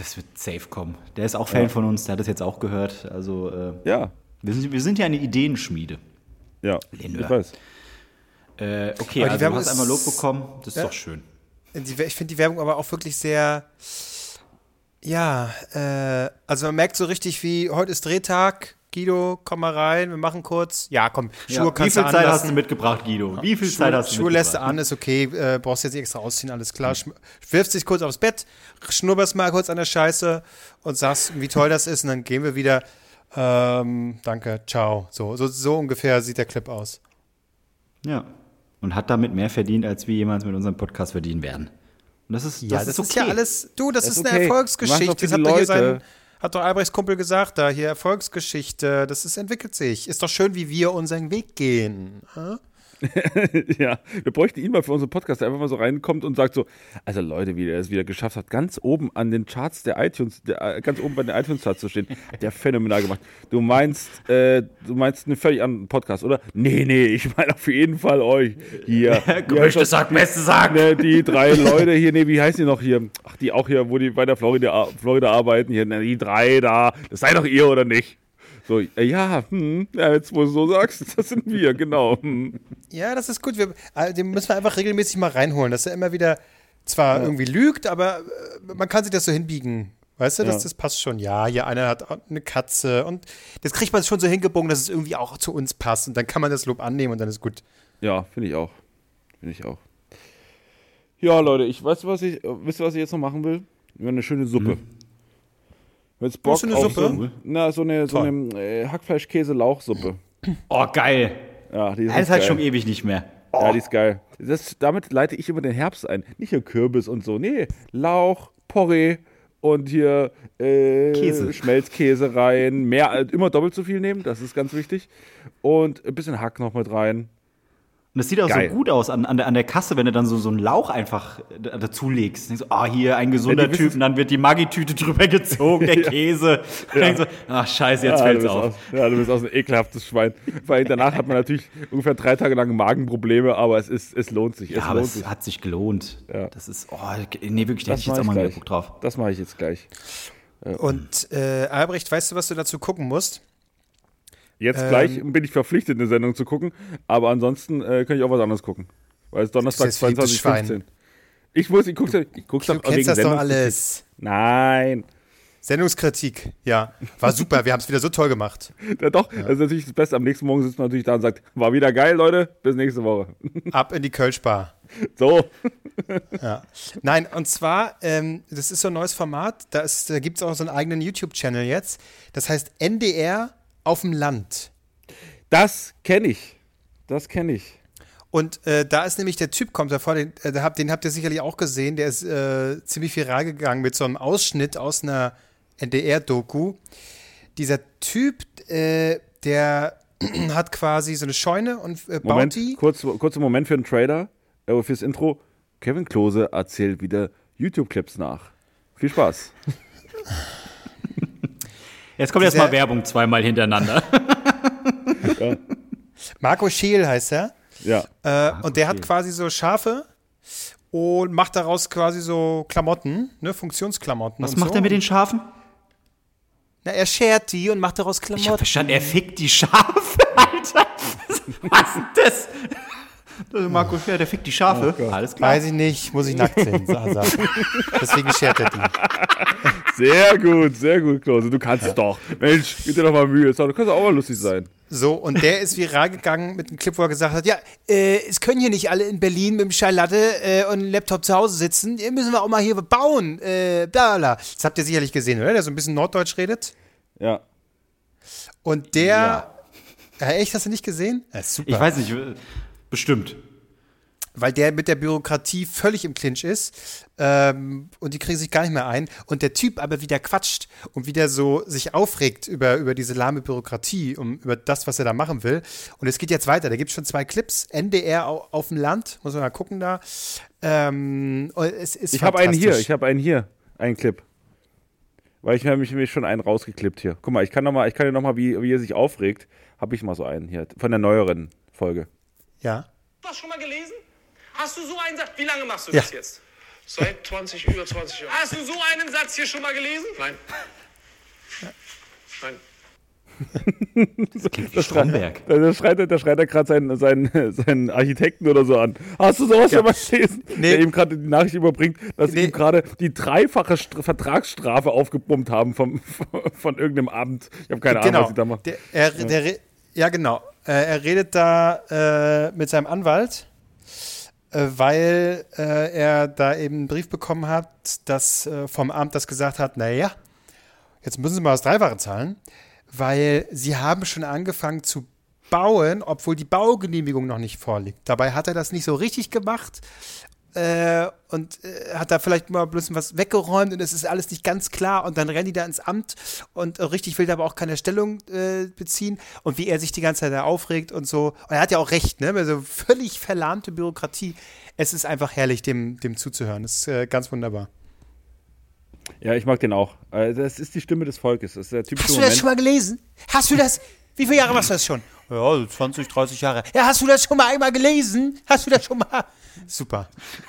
Das wird safe kommen. Der ist auch Fan von uns, der hat das jetzt auch gehört. Also, äh, Ja. wir, sind, wir sind ja eine Ideenschmiede. Ja. Leneur. Ich weiß. Äh, okay, Aber die also du Werbung hast einmal Lob bekommen. Das ist Ja. doch schön. Die, ich finde die Werbung aber auch wirklich sehr. Ja, äh, also man merkt so richtig, wie heute ist Drehtag. Guido, komm mal rein, wir machen kurz. Ja, komm, Schuhe Ja, wie kannst viel du Zeit hast anlassen. du mitgebracht, Guido? Wie viel Schuhe, Zeit hast du Schuhe lässt du an, ist okay, äh, brauchst jetzt nicht extra ausziehen, alles klar. Schm- Wirfst dich kurz aufs Bett, schnupperst mal kurz an der Scheiße und sagst, wie toll das ist, und dann gehen wir wieder. Ähm, danke, ciao. So, so, so ungefähr sieht der Clip aus. Ja. Und hat damit mehr verdient, als wir jemals mit unserem Podcast verdienen werden. Und das ist, das Ja, ist das okay. ist ja alles, du, das, Das ist ist eine okay. Erfolgsgeschichte. Doch für Das hat doch, hier Leute. Hat doch Albrechts Kumpel gesagt, da hier Erfolgsgeschichte, das ist, entwickelt sich. Ist doch schön, wie wir unseren Weg gehen. hä? *laughs* Ja, wir bräuchten ihn mal für unseren Podcast, der einfach mal so reinkommt und sagt so, also Leute, wie der es wieder geschafft hat, ganz oben an den Charts der iTunes, der, äh, ganz oben bei den iTunes-Charts zu stehen, hat der phänomenal gemacht. Du meinst, äh, du meinst einen völlig anderen Podcast, oder? Nee, nee, ich meine auf jeden Fall euch hier. *laughs* Gerüchte sagt, Beste sagt. Ne, die drei Leute hier, nee, wie heißen die noch hier? Ach, die auch hier, wo die bei der Florida, Florida arbeiten, hier, ne, die drei da, das seid doch ihr oder nicht? So, ja, hm, ja, jetzt wo du so sagst, *laughs* das sind wir, genau. Hm. Ja, das ist gut. Wir, äh, den müssen wir einfach regelmäßig mal reinholen, dass er immer wieder zwar irgendwie lügt, aber äh, man kann sich das so hinbiegen. Weißt du, das, Ja. das passt schon. Ja, hier einer hat eine Katze und das kriegt man schon so hingebogen, dass es irgendwie auch zu uns passt und dann kann man das Lob annehmen und dann ist gut. Ja, finde ich auch. Finde ich auch. Ja, Leute, ich weiß, was ich, äh, wisst ihr, was ich jetzt noch machen will? Wir eine schöne Suppe. Jetzt Bock Machst du eine auf Suppe? So, na, so eine, so Toll. eine äh, Hackfleisch-Käse-Lauchsuppe. Oh, geil. Ja, die ist Das ist halt schon ewig nicht mehr. Ja, die ist geil. Das, damit leite ich immer den Herbst ein. Nicht hier Kürbis und so. Nee, Lauch, Porree und hier äh, Käse. Schmelzkäse rein. Mehr, äh, immer doppelt so viel nehmen, das ist ganz wichtig. Und ein bisschen Hack noch mit rein. Und das sieht auch Geil. so gut aus an, an, der, an der Kasse, wenn du dann so, so einen Lauch einfach dazulegst. Denkst du, ah, hier ein gesunder Ja, Typ, wissen- und dann wird die Maggi-Tüte *laughs* drüber gezogen, der Käse. Und denkst du, ach, scheiße, jetzt Ja, fällt's auf. Aus, ja, du bist aus ein ekelhaftes Schwein. Vor allem danach hat man natürlich ungefähr drei Tage lang Magenprobleme, aber es, ist, es lohnt sich. Es Ja, aber lohnt es sich. hat sich gelohnt. Ja. Das ist, oh, nee, wirklich, da hätte ich jetzt auch mal gleich. mehr Bock drauf. Das mache ich jetzt gleich. Und äh, Albrecht, weißt du, was du dazu gucken musst? Jetzt Ähm. gleich bin ich verpflichtet, eine Sendung zu gucken, aber ansonsten äh, kann ich auch was anderes gucken. Weil es Donnerstag Das ist jetzt verliebtes 22.15 Ich muss, ich guck's, ich guck's Du doch kennst wegen das doch alles. Nein. Sendungskritik, ja. War super, wir haben es wieder so toll gemacht. *laughs* Ja, doch, das ist natürlich das Beste. Am nächsten Morgen sitzt man natürlich da und sagt, war wieder geil, Leute, bis nächste Woche. *laughs* Ab in die Kölschbar. So. *laughs* Ja. Nein, und zwar, ähm, das ist so ein neues Format, da, ist- da gibt es auch so einen eigenen YouTube-Channel jetzt. Das heißt NDR auf dem Land. Das kenne ich. Das kenne ich. Und äh, da ist nämlich der Typ, kommt davor, den, äh, da habt- den habt ihr sicherlich auch gesehen, der ist äh, ziemlich viral gegangen mit so einem Ausschnitt aus einer NDR-Doku. Dieser Typ, äh, der *clears throat* hat quasi so eine Scheune und äh, baut Moment, die. kurz, kurzer Moment für den Trailer, äh, fürs Intro. Kevin Klose erzählt wieder YouTube-Clips nach. Viel Spaß. *laughs* Jetzt kommt erstmal Werbung zweimal hintereinander. *laughs* Marco Scheel heißt er. Ja. Äh, und der hat quasi so Schafe und macht daraus quasi so Klamotten, ne, Funktionsklamotten. Was und macht so. er mit den Schafen? Na, er schert die und macht daraus Ich hab Klamotten. verstanden, er fickt die Schafe, *laughs* Alter. Was ist das? Das ist Marco Scher, der fickt die Schafe. Alles klar. Weiß ich nicht, muss ich nackt sehen. *laughs* Deswegen schert er die. Sehr gut, sehr gut, Klose. Du kannst doch. Mensch, gib dir doch mal Mühe. Du kannst auch mal lustig sein. So, und der ist viral gegangen mit einem Clip, wo er gesagt hat, ja, äh, es können hier nicht alle in Berlin mit dem Schallplatte äh, und einem Laptop zu Hause sitzen. Hier müssen wir auch mal hier bauen. Äh, bla bla. Das habt ihr sicherlich gesehen, oder? Der so ein bisschen Norddeutsch redet. Ja. Und der. Ja. echt, hast du nicht gesehen? Ja, super. Ich weiß nicht, bestimmt. Weil der mit der Bürokratie völlig im Clinch ist ähm, und die kriegen sich gar nicht mehr ein und der Typ aber wieder quatscht und wieder so sich aufregt über, über diese lahme Bürokratie, um, über das, was er da machen will. Und es geht jetzt weiter, da gibt es schon zwei Clips, NDR auf, auf dem Land, muss man mal gucken da. Ähm, es ist ich habe einen hier, ich habe einen hier, einen Clip. Weil ich habe mich, mich schon einen rausgeklippt hier. Guck mal, ich kann noch mal, ich kann dir noch mal, wie, wie er sich aufregt, habe ich mal so einen hier von der neueren Folge. Ja. Hast du schon mal gelesen? Hast du so einen Satz? Wie lange machst du Ja. das jetzt? Seit 20, über 20 Jahren. Hast du so einen Satz hier schon mal gelesen? Nein. Nein. *laughs* Das klingt wie Stromberg. Da, schreit er, da schreit er gerade seinen, seinen, seinen Architekten oder so an. Hast du sowas schon mal gelesen? Nee. Der ihm gerade die Nachricht überbringt, dass Nee. ihm gerade die dreifache St Vertragsstrafe aufgepumpt haben vom, von irgendeinem Amt. Ich habe keine Ahnung, genau. was sie da machen. Der, er, der, re- ja, genau. Äh, er redet da äh, mit seinem Anwalt, weil äh, er da eben einen Brief bekommen hat, dass äh, vom Amt das gesagt hat, naja, jetzt müssen Sie mal das Dreifache zahlen, weil Sie haben schon angefangen zu bauen, obwohl die Baugenehmigung noch nicht vorliegt. Dabei hat er das nicht so richtig gemacht äh, und äh, hat da vielleicht mal bloß was weggeräumt und es ist alles nicht ganz klar und dann rennen die da ins Amt und äh, richtig will da aber auch keine Stellung äh, beziehen und wie er sich die ganze Zeit da aufregt und so. Und er hat ja auch recht, ne? Also völlig verlahmte Bürokratie. Es ist einfach herrlich, dem, dem zuzuhören. Das ist äh, ganz wunderbar. Ja, ich mag den auch. Äh, Das ist die Stimme des Volkes. Das ist der typische Hast du das Moment. schon mal gelesen? Hast du das? Wie viele Jahre machst du das schon? Ja, so 20, 30 Jahre. Ja, hast du das schon mal einmal gelesen? Hast du das schon mal? Super.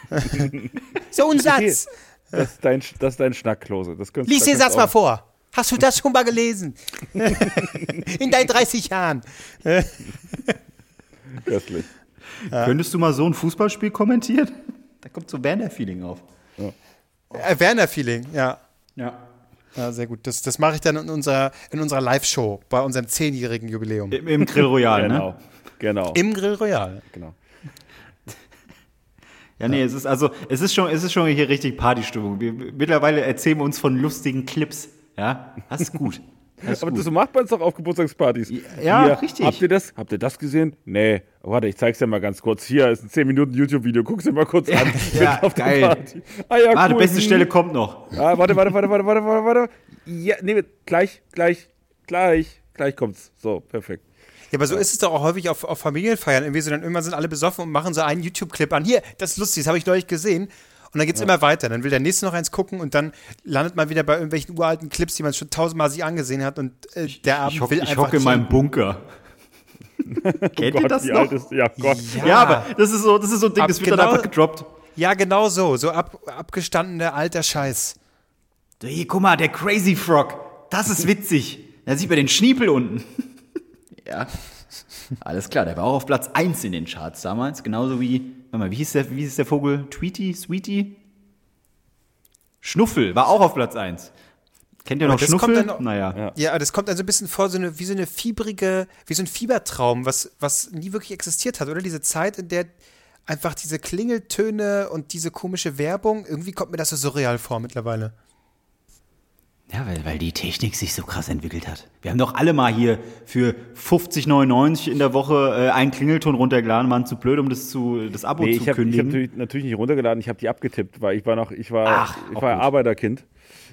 *laughs* so ein Satz. Das ist dein, das ist dein Schnack, Klose. Das könntest- Lies da den Satz mal vor. Hast du das schon mal gelesen? *laughs* In deinen 30 Jahren. *laughs* Köstlich. Könntest du mal so ein Fußballspiel kommentieren? Da kommt so Werner-Feeling auf. Äh, Werner-Feeling, ja. Ja. Ja, sehr gut. Das, das mache ich dann in unserer, in unserer Live-Show bei unserem zehnjährigen Jubiläum. Im, im Grill Royal, Genau. ne? Genau. Im Grill Royal. genau. Ja, nee, es ist also, es ist schon, es ist schon hier richtig Partystimmung. Wir, mittlerweile erzählen wir uns von lustigen Clips. Ja, das ist gut. Das ist *laughs* Aber gut. das macht man doch auf Geburtstagspartys. Ja, Hier, richtig. Habt ihr das? Habt ihr das gesehen? Nee. Warte, ich zeig's dir mal ganz kurz. Hier ist ein 10 Minuten YouTube-Video. Guck's dir mal kurz an. *laughs* ja, auf der geil. Party. Ah, ja, ah, die cool. beste Hm. Stelle kommt noch. Ah, warte, warte, warte, warte, warte, warte, warte. Ja, nee, gleich, gleich, gleich, gleich kommt's. So, perfekt. Ja, aber so ist es doch auch häufig auf, auf Familienfeiern. Irgendwie so, dann irgendwann sind alle besoffen und machen so einen YouTube-Clip an. Hier, das ist lustig, das habe ich neulich gesehen. Und dann geht's immer weiter. Dann will der nächste noch eins gucken und dann landet man wieder bei irgendwelchen uralten Clips, die man schon tausendmal sich angesehen hat. Und äh, der Abend Ich hocke will ich einfach hocke in meinem. Bunker. *laughs* Kennt ihr Gott, das wie noch? ist, ja, Gott. Ja, aber das ist so, das ist so ein Ding, Ab- das wird genau- dann einfach gedroppt. Ja, genau so. So ab, abgestandener alter Scheiß. Hey, guck mal, der Crazy Frog. Das ist witzig. Da sieht man den Schniepel unten. Ja. Alles klar, der war auch auf Platz 1 in den Charts damals. Genauso wie, warte mal, wie hieß der, wie hieß der Vogel? Tweety? Sweetie? Schnuffel war auch auf Platz 1. Kennt ihr noch das Schnuffel? noch- naja. Ja, das kommt also ein bisschen vor, so eine, wie so eine fiebrige, wie so ein Fiebertraum, was, was nie wirklich existiert hat, oder? Diese Zeit, in der einfach diese Klingeltöne und diese komische Werbung, irgendwie kommt mir das so surreal vor mittlerweile. Ja, weil, weil die Technik sich so krass entwickelt hat. Wir haben doch alle mal hier für 50,99 in der Woche äh, einen Klingelton runtergeladen, waren zu blöd, um das zu das Abo Nee, zu ich habe hab kündigen. natürlich, natürlich nicht runtergeladen, ich habe die abgetippt, weil ich war noch, ich war, Ach, ich auch war gut. Arbeiterkind.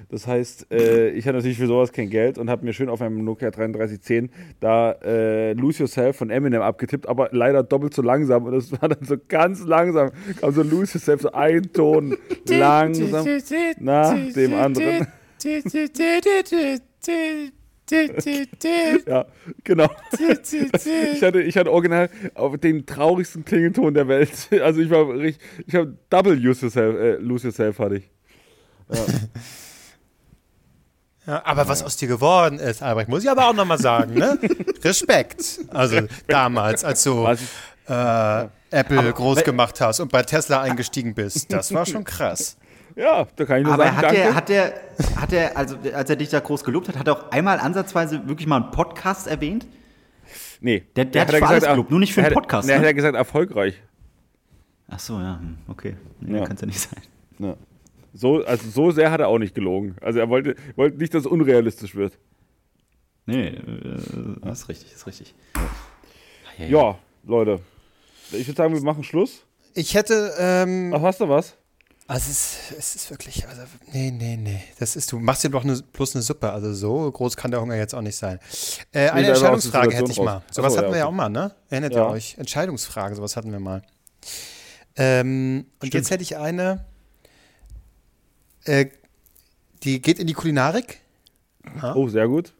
Das heißt, äh, ich hatte natürlich für sowas kein Geld und habe mir schön auf meinem Nokia 3310 da äh, Lose Yourself von Eminem abgetippt, aber leider doppelt so langsam und es war dann so ganz langsam, kam so Lose Yourself, so ein Ton *laughs* langsam nach dem anderen. Ja, genau. Ich hatte, ich hatte original auf den traurigsten Klingelton der Welt. *laughs* Also ich war richtig, ich habe Double Use Yourself, äh, Lose Yourself hatte ich. Ja, aber was aus dir geworden ist, Albrecht, muss ich aber auch nochmal sagen, ne? *laughs* Respekt. Also damals, als du äh, Apple groß gemacht hast und bei Tesla eingestiegen bist, das war schon krass. Ja, da kann ich nur Aber sagen, hat danke. er, hat er, hat er, also als er dich da groß gelobt hat, hat er auch einmal ansatzweise wirklich mal einen Podcast erwähnt? nee, Der- der hat er für alles ah, gelobt, nur nicht für er einen hat- Podcast, Nee, ne? hat er gesagt, erfolgreich. Ach so, ja, hm, okay. Nee, Ja. kann es ja nicht sein. Ja. So, also so sehr hat er auch nicht gelogen. Also er wollte, wollte nicht, dass es unrealistisch wird. Nee, äh, das ist richtig, das ist richtig. Ja, Leute. Ich würde sagen, wir machen Schluss. Ich hätte, ähm, Ach, hast du was? Also es ist, es ist wirklich, also, nee, nee, nee. Das ist, du machst dir doch eine, bloß eine Suppe. Also so groß kann der Hunger jetzt auch nicht sein. Äh, eine der Entscheidungsfrage hätte ich mal. Sowas hatten ja, wir ja okay. auch mal, ne? Erinnert Ja. ihr euch? Entscheidungsfrage, sowas hatten wir mal. Ähm, und jetzt hätte ich eine, äh, die geht in die Kulinarik. Oh, sehr gut.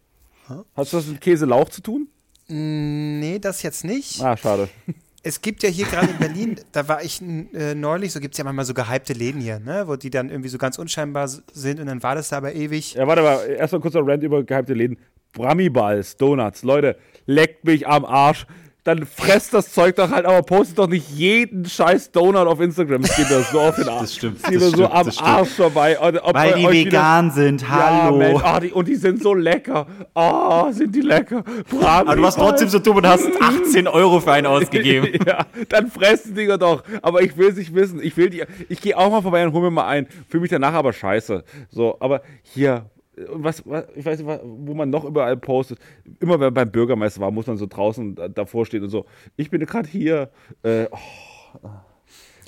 Hast du das mit Käse-Lauch zu tun? Nee, das jetzt nicht. Ah, schade. *laughs* Es gibt ja hier gerade in Berlin, da war ich äh, neulich, so gibt es ja manchmal so gehypte Läden hier, ne? wo die dann irgendwie so ganz unscheinbar sind und dann war das da aber ewig. Ja, warte mal, erstmal kurzer Rant über gehypte Läden. Brami-Balls, Donuts, Leute, leckt mich am Arsch. Dann fresst das Zeug doch halt, aber postet doch nicht jeden scheiß Donut auf Instagram. Es geht mir so auf den Arsch. Das stimmt, Es geht das mir so stimmt, am das. Arsch vorbei. Weil die euch wieder- vegan sind, Ja, hallo. Mensch, ah, die, und die sind so lecker. Ah, sind die lecker. Brami Aber du warst trotzdem so dumm und hast 18 Euro für einen *laughs* ausgegeben. ja, dann fressen die doch. Aber ich will es nicht wissen. Ich will die. Ich gehe auch mal vorbei und hole mir mal ein. Fühle mich danach aber scheiße. So, aber hier. Und was, was, ich weiß nicht, wo man noch überall postet. Immer wenn man beim Bürgermeister war, muss man so draußen da- davor stehen und so. Ich bin gerade hier. Äh, oh,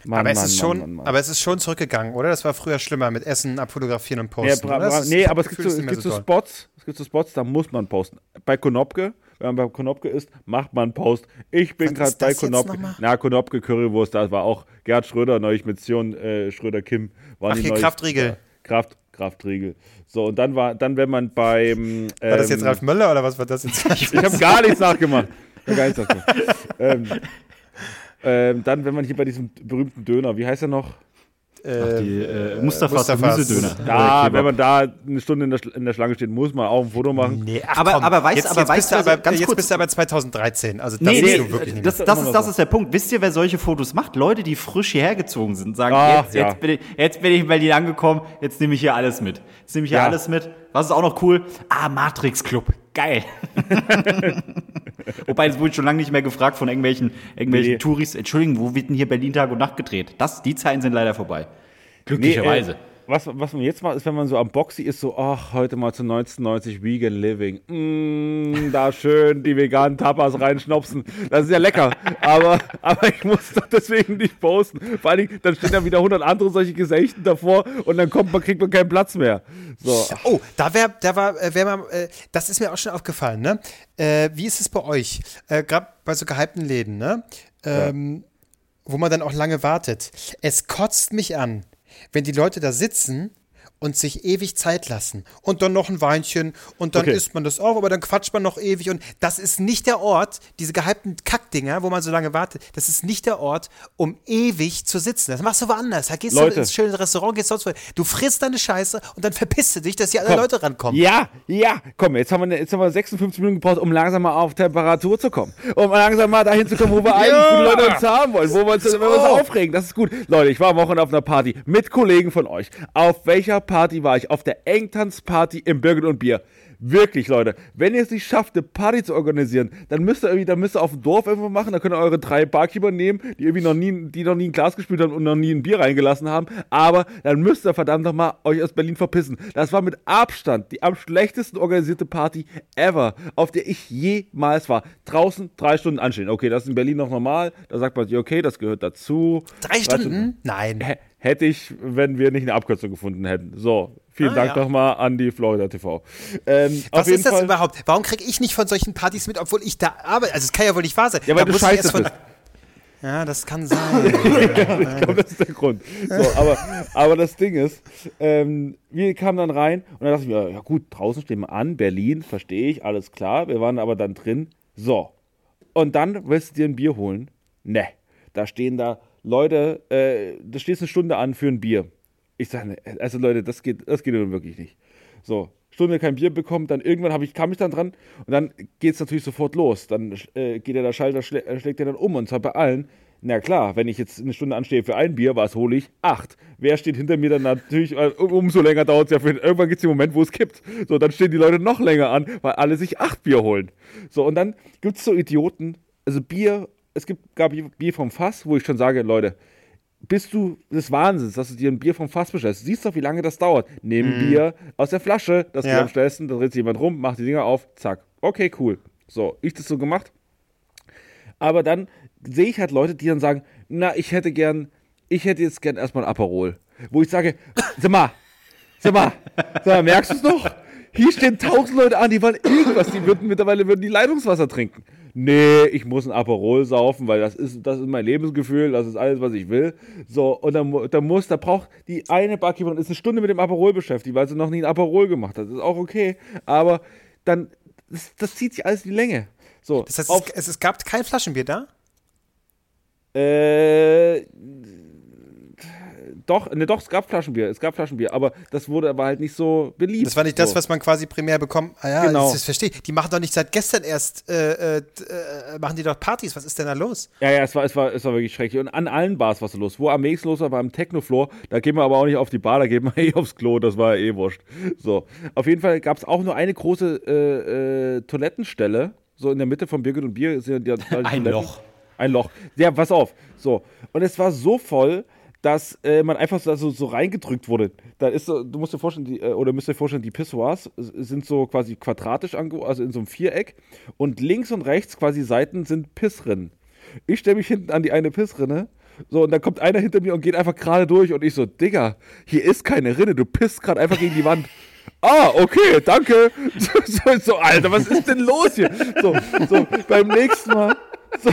Mann, aber, es Mann, ist schon, Mann, Mann. aber es ist schon zurückgegangen, oder? Das war früher schlimmer mit Essen, abfotografieren und Ja, posten. Das bra nee, aber es gibt, so, es gibt so toll. Spots, es gibt so Spots, da muss man posten. Bei Konopke, wenn man bei Konopke ist, macht man einen Post. Ich bin gerade bei Konopke. Na, Konopke Currywurst, da war auch Gerd Schröder neulich mit Sion äh, Schröder-Kim. waren Ach, hier neulich- Kraftriegel. Ja, Kraft, Kraftriegel. So, und dann war, dann, wenn man beim. Ähm, War das jetzt Ralf Möller oder was war das jetzt? *laughs* ich habe gar nichts nachgemacht. Gar nichts nachgemacht. *laughs* ähm, ähm, dann, wenn man hier bei diesem berühmten Döner, wie heißt er noch? Die äh, Mustafas Mustafas. Gemüsedöner. Da, Äh, wenn man da eine Stunde in der, in der Schlange steht, muss man auch ein Foto machen. Nee, ach, Aber- komm. aber weißt- jetzt, aber jetzt weißt bist du also aber, ganz jetzt kurz- bist du aber 2013. Also das Nee, nee, du wirklich nicht das, das, immer ist, das so. ist der Punkt. Wisst ihr, wer solche Fotos macht? Leute, die frisch hierher gezogen sind, sagen, Ah, jetzt, ja. jetzt, bin ich, jetzt bin ich in Berlin angekommen, jetzt nehme ich hier alles mit. Jetzt nehme ich hier Ja. alles mit. Was ist auch noch cool? Ah, Matrix Club. Geil. *laughs* Wobei, es wurde schon lange nicht mehr gefragt von irgendwelchen, irgendwelchen Nee. Touris. Entschuldigung, wo wird denn hier Berlin Tag und Nacht gedreht? Das, die Zeiten sind leider vorbei. Nee, Glücklicherweise. äh, was, was man jetzt macht, ist, wenn man so am Boxy ist, so, ach, heute mal zu 1990 Vegan Living. Mm, da schön die veganen Tapas reinschnopsen. Das ist ja lecker. aber, aber ich muss doch deswegen nicht posten. Vor allen Dingen, dann stehen da wieder 100 andere solche Gesichten davor und dann kommt man, kriegt man keinen Platz mehr. So. Oh, da wäre, da war, äh, wär mal, äh, das ist mir auch schon aufgefallen, ne? Äh, wie ist es bei euch? Äh, Gerade bei so gehypten Läden, ne? Ähm, Wo man dann auch lange wartet. Es kotzt mich an, wenn die Leute da sitzen und sich ewig Zeit lassen und dann noch ein Weinchen und dann Okay. isst man das auf, aber dann quatscht man noch ewig und das ist nicht der Ort, diese gehypten Kackdinger, wo man so lange wartet, das ist nicht der Ort, um ewig zu sitzen. Das machst du woanders. Da gehst Leute. du ins schöne Restaurant, gehst sonst wo. Du frisst deine Scheiße und dann verpisst du dich, dass hier alle. Leute rankommen. Ja, ja. Komm, jetzt haben, wir, jetzt haben wir 56 Minuten gebraucht, um langsam mal auf Temperatur zu kommen. Um langsam mal dahin zu kommen, wo wir eigentlich die Leute uns haben wollen, wo wir uns, wenn wir uns aufregen. Das ist gut. Leute, ich war am Wochenende auf einer Party mit Kollegen von euch. Auf welcher Party war ich? Auf der Engtanz-Party im Birgit und Bier. Wirklich, Leute, wenn ihr es nicht schafft, eine Party zu organisieren, dann müsst ihr irgendwie, dann müsst ihr auf dem Dorf irgendwo machen, dann könnt ihr eure drei Barkeeper nehmen, die irgendwie noch nie, die noch nie ein Glas gespielt haben und noch nie ein Bier reingelassen haben, aber dann müsst ihr verdammt nochmal euch aus Berlin verpissen. Das war mit Abstand die am schlechtesten organisierte Party ever, auf der ich jemals war. Draußen drei Stunden anstehen. Okay, das ist in Berlin noch normal, da sagt man sich, okay, das gehört dazu. Drei Stunden? Nein. H- Hätte ich, wenn wir nicht eine Abkürzung gefunden hätten. So, vielen Ah, Dank ja. nochmal an die Florida TV. Ähm, Was ist das Fall, überhaupt? Warum kriege ich nicht von solchen Partys mit, obwohl ich da arbeite? Also es kann ja wohl nicht wahr sein. Ja, weil Da du scheiße bist. Ja, das kann sein. *laughs* ich glaube, das ist der Grund. So, aber, aber das Ding ist, ähm, wir kamen dann rein und dann dachte ich mir, ja gut, draußen stehen wir an, Berlin, verstehe ich, alles klar. Wir waren aber dann drin. So. Und dann willst du dir ein Bier holen? Ne. Da stehen da Leute, äh, da stehst eine Stunde an für ein Bier. Ich sage, ne, also Leute, das geht, das geht nun wirklich nicht. So, Stunde kein Bier bekommen, dann irgendwann ich, kam ich dann dran und dann geht es natürlich sofort los. Dann äh, geht der Schalter, schlä äh, schlägt er dann um und zwar bei allen. Na klar, wenn ich jetzt eine Stunde anstehe für ein Bier, was hole ich? Acht. Wer steht hinter mir dann natürlich, äh, um- umso länger dauert es ja. Für, irgendwann gibt es den Moment, wo es kippt. So, dann stehen die Leute noch länger an, weil alle sich acht Bier holen. So, und dann gibt es so Idioten, also Bier, es gibt gab Bier vom Fass, wo ich schon sage, Leute, bist du des Wahnsinns, dass du dir ein Bier vom Fass bestellst. Siehst doch, wie lange das dauert. Nimm Bier aus der Flasche, das Ja. geht am schnellsten, da dreht sich jemand rum, macht die Dinger auf, zack. Okay, cool. So, ich das so gemacht. Aber dann sehe ich halt Leute, die dann sagen, na, ich hätte gern, ich hätte jetzt gern erstmal ein Aperol. Wo ich sage, sag mal, sag mal, sag mal merkst du es noch? Hier stehen tausend Leute an, die wollen irgendwas, die würden mittlerweile würden die Leitungswasser trinken. Nee, ich muss ein Aperol saufen, weil das ist, das ist mein Lebensgefühl, das ist alles, was ich will. So, und dann, dann muss, da braucht die eine Barkeeperin ist eine Stunde mit dem Aperol beschäftigt, weil sie noch nie ein Aperol gemacht hat. Das ist auch okay, aber dann, das, das zieht sich alles in die Länge. So, Das heißt, auf, es, es gab kein Flaschenbier da? äh, doch, ne, doch, es gab Flaschenbier, es gab Flaschenbier, aber das wurde aber halt nicht so beliebt. Das war nicht das, so. was man quasi primär bekommt. Ah ja, Genau. das, das verstehe. Die machen doch nicht seit gestern erst, äh, äh, äh, machen die doch Partys. Was ist denn da los? Ja, ja, es war, es war, es war wirklich schrecklich. Und an allen Bars war es los. Wo am nächsten los war, war am Technofloor. Da gehen wir aber auch nicht auf die Bar, da gehen wir *laughs* eh aufs Klo. Das war ja eh wurscht. So. Auf jeden Fall gab es auch nur eine große äh, äh, Toilettenstelle. So in der Mitte von Birgit und Bier. Ja die, *laughs* die Ein Toiletten. Loch. Ein Loch. Ja, pass auf. So. Und es war so voll, dass äh, man einfach so, so, so reingedrückt wurde. Da ist so, du musst dir vorstellen, die, äh, oder müsst dir vorstellen, die Pissoirs sind so quasi quadratisch ange also in so einem Viereck. Und links und rechts quasi Seiten sind Pissrinnen. Ich stelle mich hinten an die eine Pissrinne. So, und dann kommt einer hinter mir und geht einfach gerade durch. Und ich so, Digga, hier ist keine Rinne, du pisst gerade einfach gegen die Wand. *laughs* Ah, okay, danke. *laughs* So, so, Alter, was ist denn los hier? So, so beim nächsten Mal. So,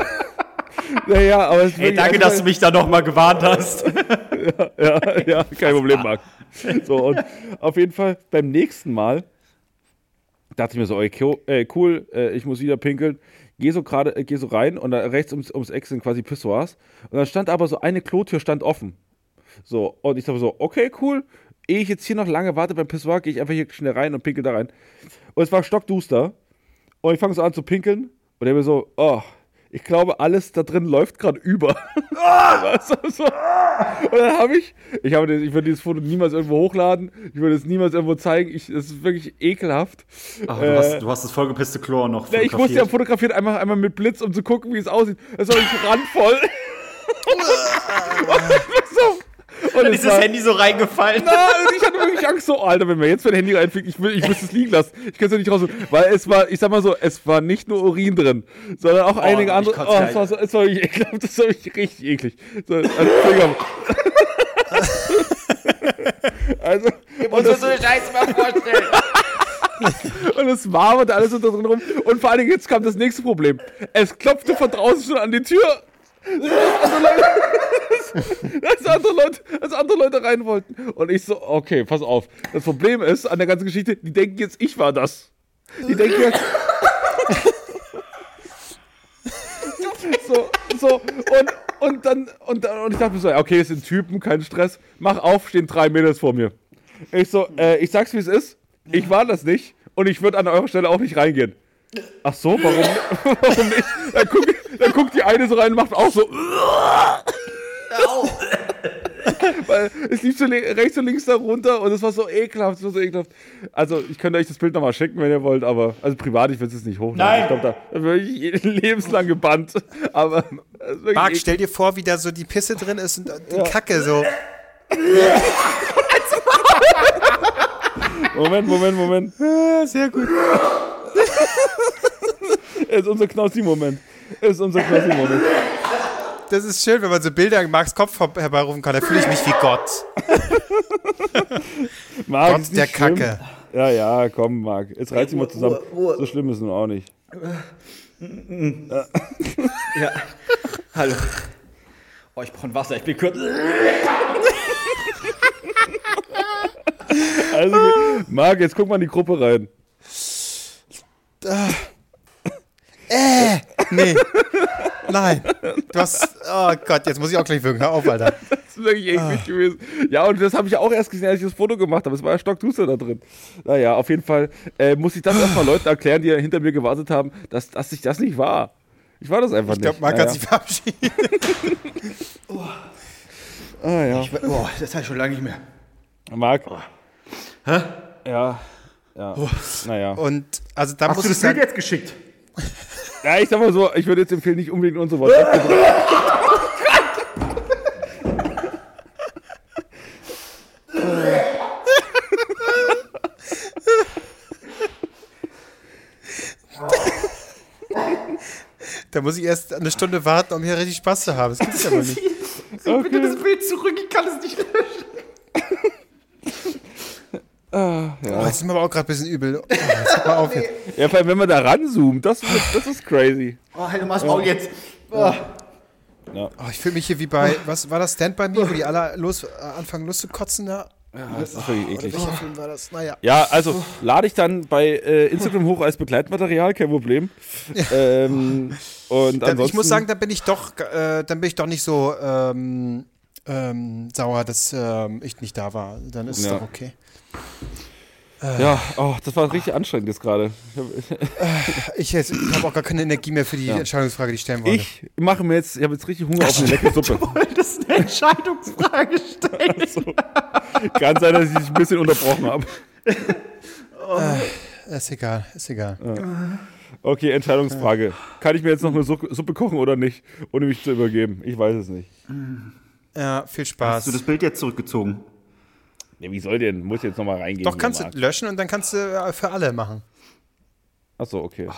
*laughs* naja, aber es ist Ey, danke, dass du mich da nochmal gewarnt hast. *laughs* ja, ja, *laughs* kein Problem, Marc. So, und auf jeden Fall beim nächsten Mal dachte ich mir so, ey, äh, cool, äh, ich muss wieder pinkeln. Geh so gerade, äh, geh so rein und da rechts ums, ums Eck sind quasi Pissoirs. Und dann stand aber so eine Klotür stand offen. So, und ich dachte so, okay, cool. Ehe ich jetzt hier noch lange warte beim Pissoir, gehe ich einfach hier schnell rein und pinkel da rein. Und es war stockduster. Und ich fange so an zu pinkeln. Und er mir so, oh, ich glaube, alles da drin läuft gerade über. *laughs* Du, so. Und dann habe ich, ich, das- ich würde dieses Foto niemals irgendwo hochladen. Ich würde es niemals irgendwo zeigen. Ich, das ist wirklich ekelhaft. Ach, Äh, du, hast, du hast das vollgepisste Chlor noch ja, ich musste ja fotografiert einmal, einmal mit Blitz, um zu gucken, wie es aussieht. Das war wirklich randvoll. *laughs* *laughs* so. Und Dann ist das war- Handy so reingefallen. Nein, ich hatte wirklich Angst so, Alter, wenn mir jetzt mein Handy reinfliegt, ich, will, ich müsste es liegen lassen. Ich kann es ja nicht raus. Weil es war, ich sag mal so, es war nicht nur Urin drin, sondern auch einige ich andere. Oh, es war, so, es war wirklich ekelhaft, das war wirklich richtig eklig. So, also, *laughs* also, und das, eine Scheiße mal vorstellen. *laughs* und es waberte alles so da drin rum. Und vor allen Dingen, jetzt kam das nächste Problem. Es klopfte von draußen schon an die Tür. Dass andere, Leute, dass andere Leute rein wollten. Und ich so, okay, pass auf. Das Problem ist an der ganzen Geschichte, die denken jetzt, ich war das. Die denken jetzt. so, so, und, und dann, und, dann, und ich dachte mir so, okay, es sind Typen, kein Stress. Mach auf, stehen drei Mädels vor mir. Ich so, äh, ich sag's wie es ist. Ich war das nicht und ich würde an eurer Stelle auch nicht reingehen. Ach so, warum, *laughs* warum nicht? Dann, guck, dann guckt die eine so rein und macht auch so. Weil es lief so rechts und links da runter und es war so ekelhaft, es war so ekelhaft. Also, ich könnte euch das Bild nochmal schicken, wenn ihr wollt, aber, also privat, ich will es nicht hochladen. Nein. Ich glaube, da würde ich lebenslang gebannt. Aber, Marc, eklig. stell dir vor, wie da so die Pisse drin ist und die Kacke so. Moment, Moment, Moment. Sehr gut. Es *laughs* ist unser Knossi-Moment. Es ist unser Knossi-Moment. Das ist schön, wenn man so Bilder in Marks Kopf herbeirufen kann. Da fühle ich mich wie Gott. *laughs* Marc, Gott ist der schlimm. Kacke. Ja, ja, komm, Marc. Jetzt reiß dich mal zusammen. So schlimm ist es nun auch nicht. Ja. Hallo. Oh, ich brauche Wasser, ich bin kurz. *laughs* Also, Marc, jetzt guck mal in die Gruppe rein. Äh, nee. Nein. Du hast. Oh Gott, jetzt muss ich auch gleich wirken. Hör auf, Alter. *laughs* Das ist wirklich eklig gewesen. Ja, und das habe ich auch erst gesehen, als ich das Foto gemacht habe. Es war ja stockduster da drin. Naja, auf jeden Fall äh, muss ich das *gasps* erstmal Leuten erklären, die hinter mir gewartet haben, dass, dass ich das nicht war. Ich war das einfach Ich glaube, nicht. Marc naja. hat sich verabschiedet. *laughs* Ah, ja. Oh, das ich schon lange nicht mehr. Marc. Hä? Ja. Ja. Naja. Und also da Hast du ich das Bild jetzt geschickt? Ja, ich sag mal so, ich würde jetzt empfehlen, nicht unbedingt unsere WhatsApp drücken. Da muss ich erst eine Stunde warten, um hier richtig Spaß zu haben. Das gibt's ja wohl nicht. Bitte das Bild zurück, ich kann es nicht löschen. Oh, jetzt ist mir aber auch gerade ein bisschen übel. Oh, *laughs* auf jetzt. Ja, vor allem, wenn man da ranzoomt, das, das ist crazy. Oh, halt mal das Maul jetzt. Oh. Oh, ich fühle mich hier wie bei, was war das, Stand by Me, wo die alle los, äh, anfangen loszukotzen da? Ja, das ist wirklich eklig. Welcher Film war das? Naja. Ja, also lade ich dann bei äh, Instagram hoch als Begleitmaterial, kein Problem. Ähm, und Dann, ansonsten, ich muss sagen, da bin ich doch, äh, dann bin ich doch nicht so ähm, ähm, sauer, dass ähm, ich nicht da war. Dann ist es Ja. doch okay. Ja, oh, das war richtig anstrengend jetzt gerade. Ich, jetzt- ich habe auch gar keine Energie mehr für die Entscheidungsfrage, die ich stellen wollte. Ich mache mir jetzt, ich habe jetzt richtig Hunger auf eine leckere Suppe. wolltest eine Entscheidungsfrage stellen. Kann sein, dass ich dich ein bisschen unterbrochen habe. Ist egal, ist egal. Okay, Entscheidungsfrage. Kann ich mir jetzt noch eine Suppe Suppe kochen oder nicht, ohne mich zu übergeben? Ich weiß es nicht. Ja, viel Spaß. Hast du das Bild jetzt zurückgezogen? Nee, wie soll denn? Muss jetzt nochmal reingehen. Doch, kannst du löschen und dann kannst du äh, für alle machen. Achso, okay.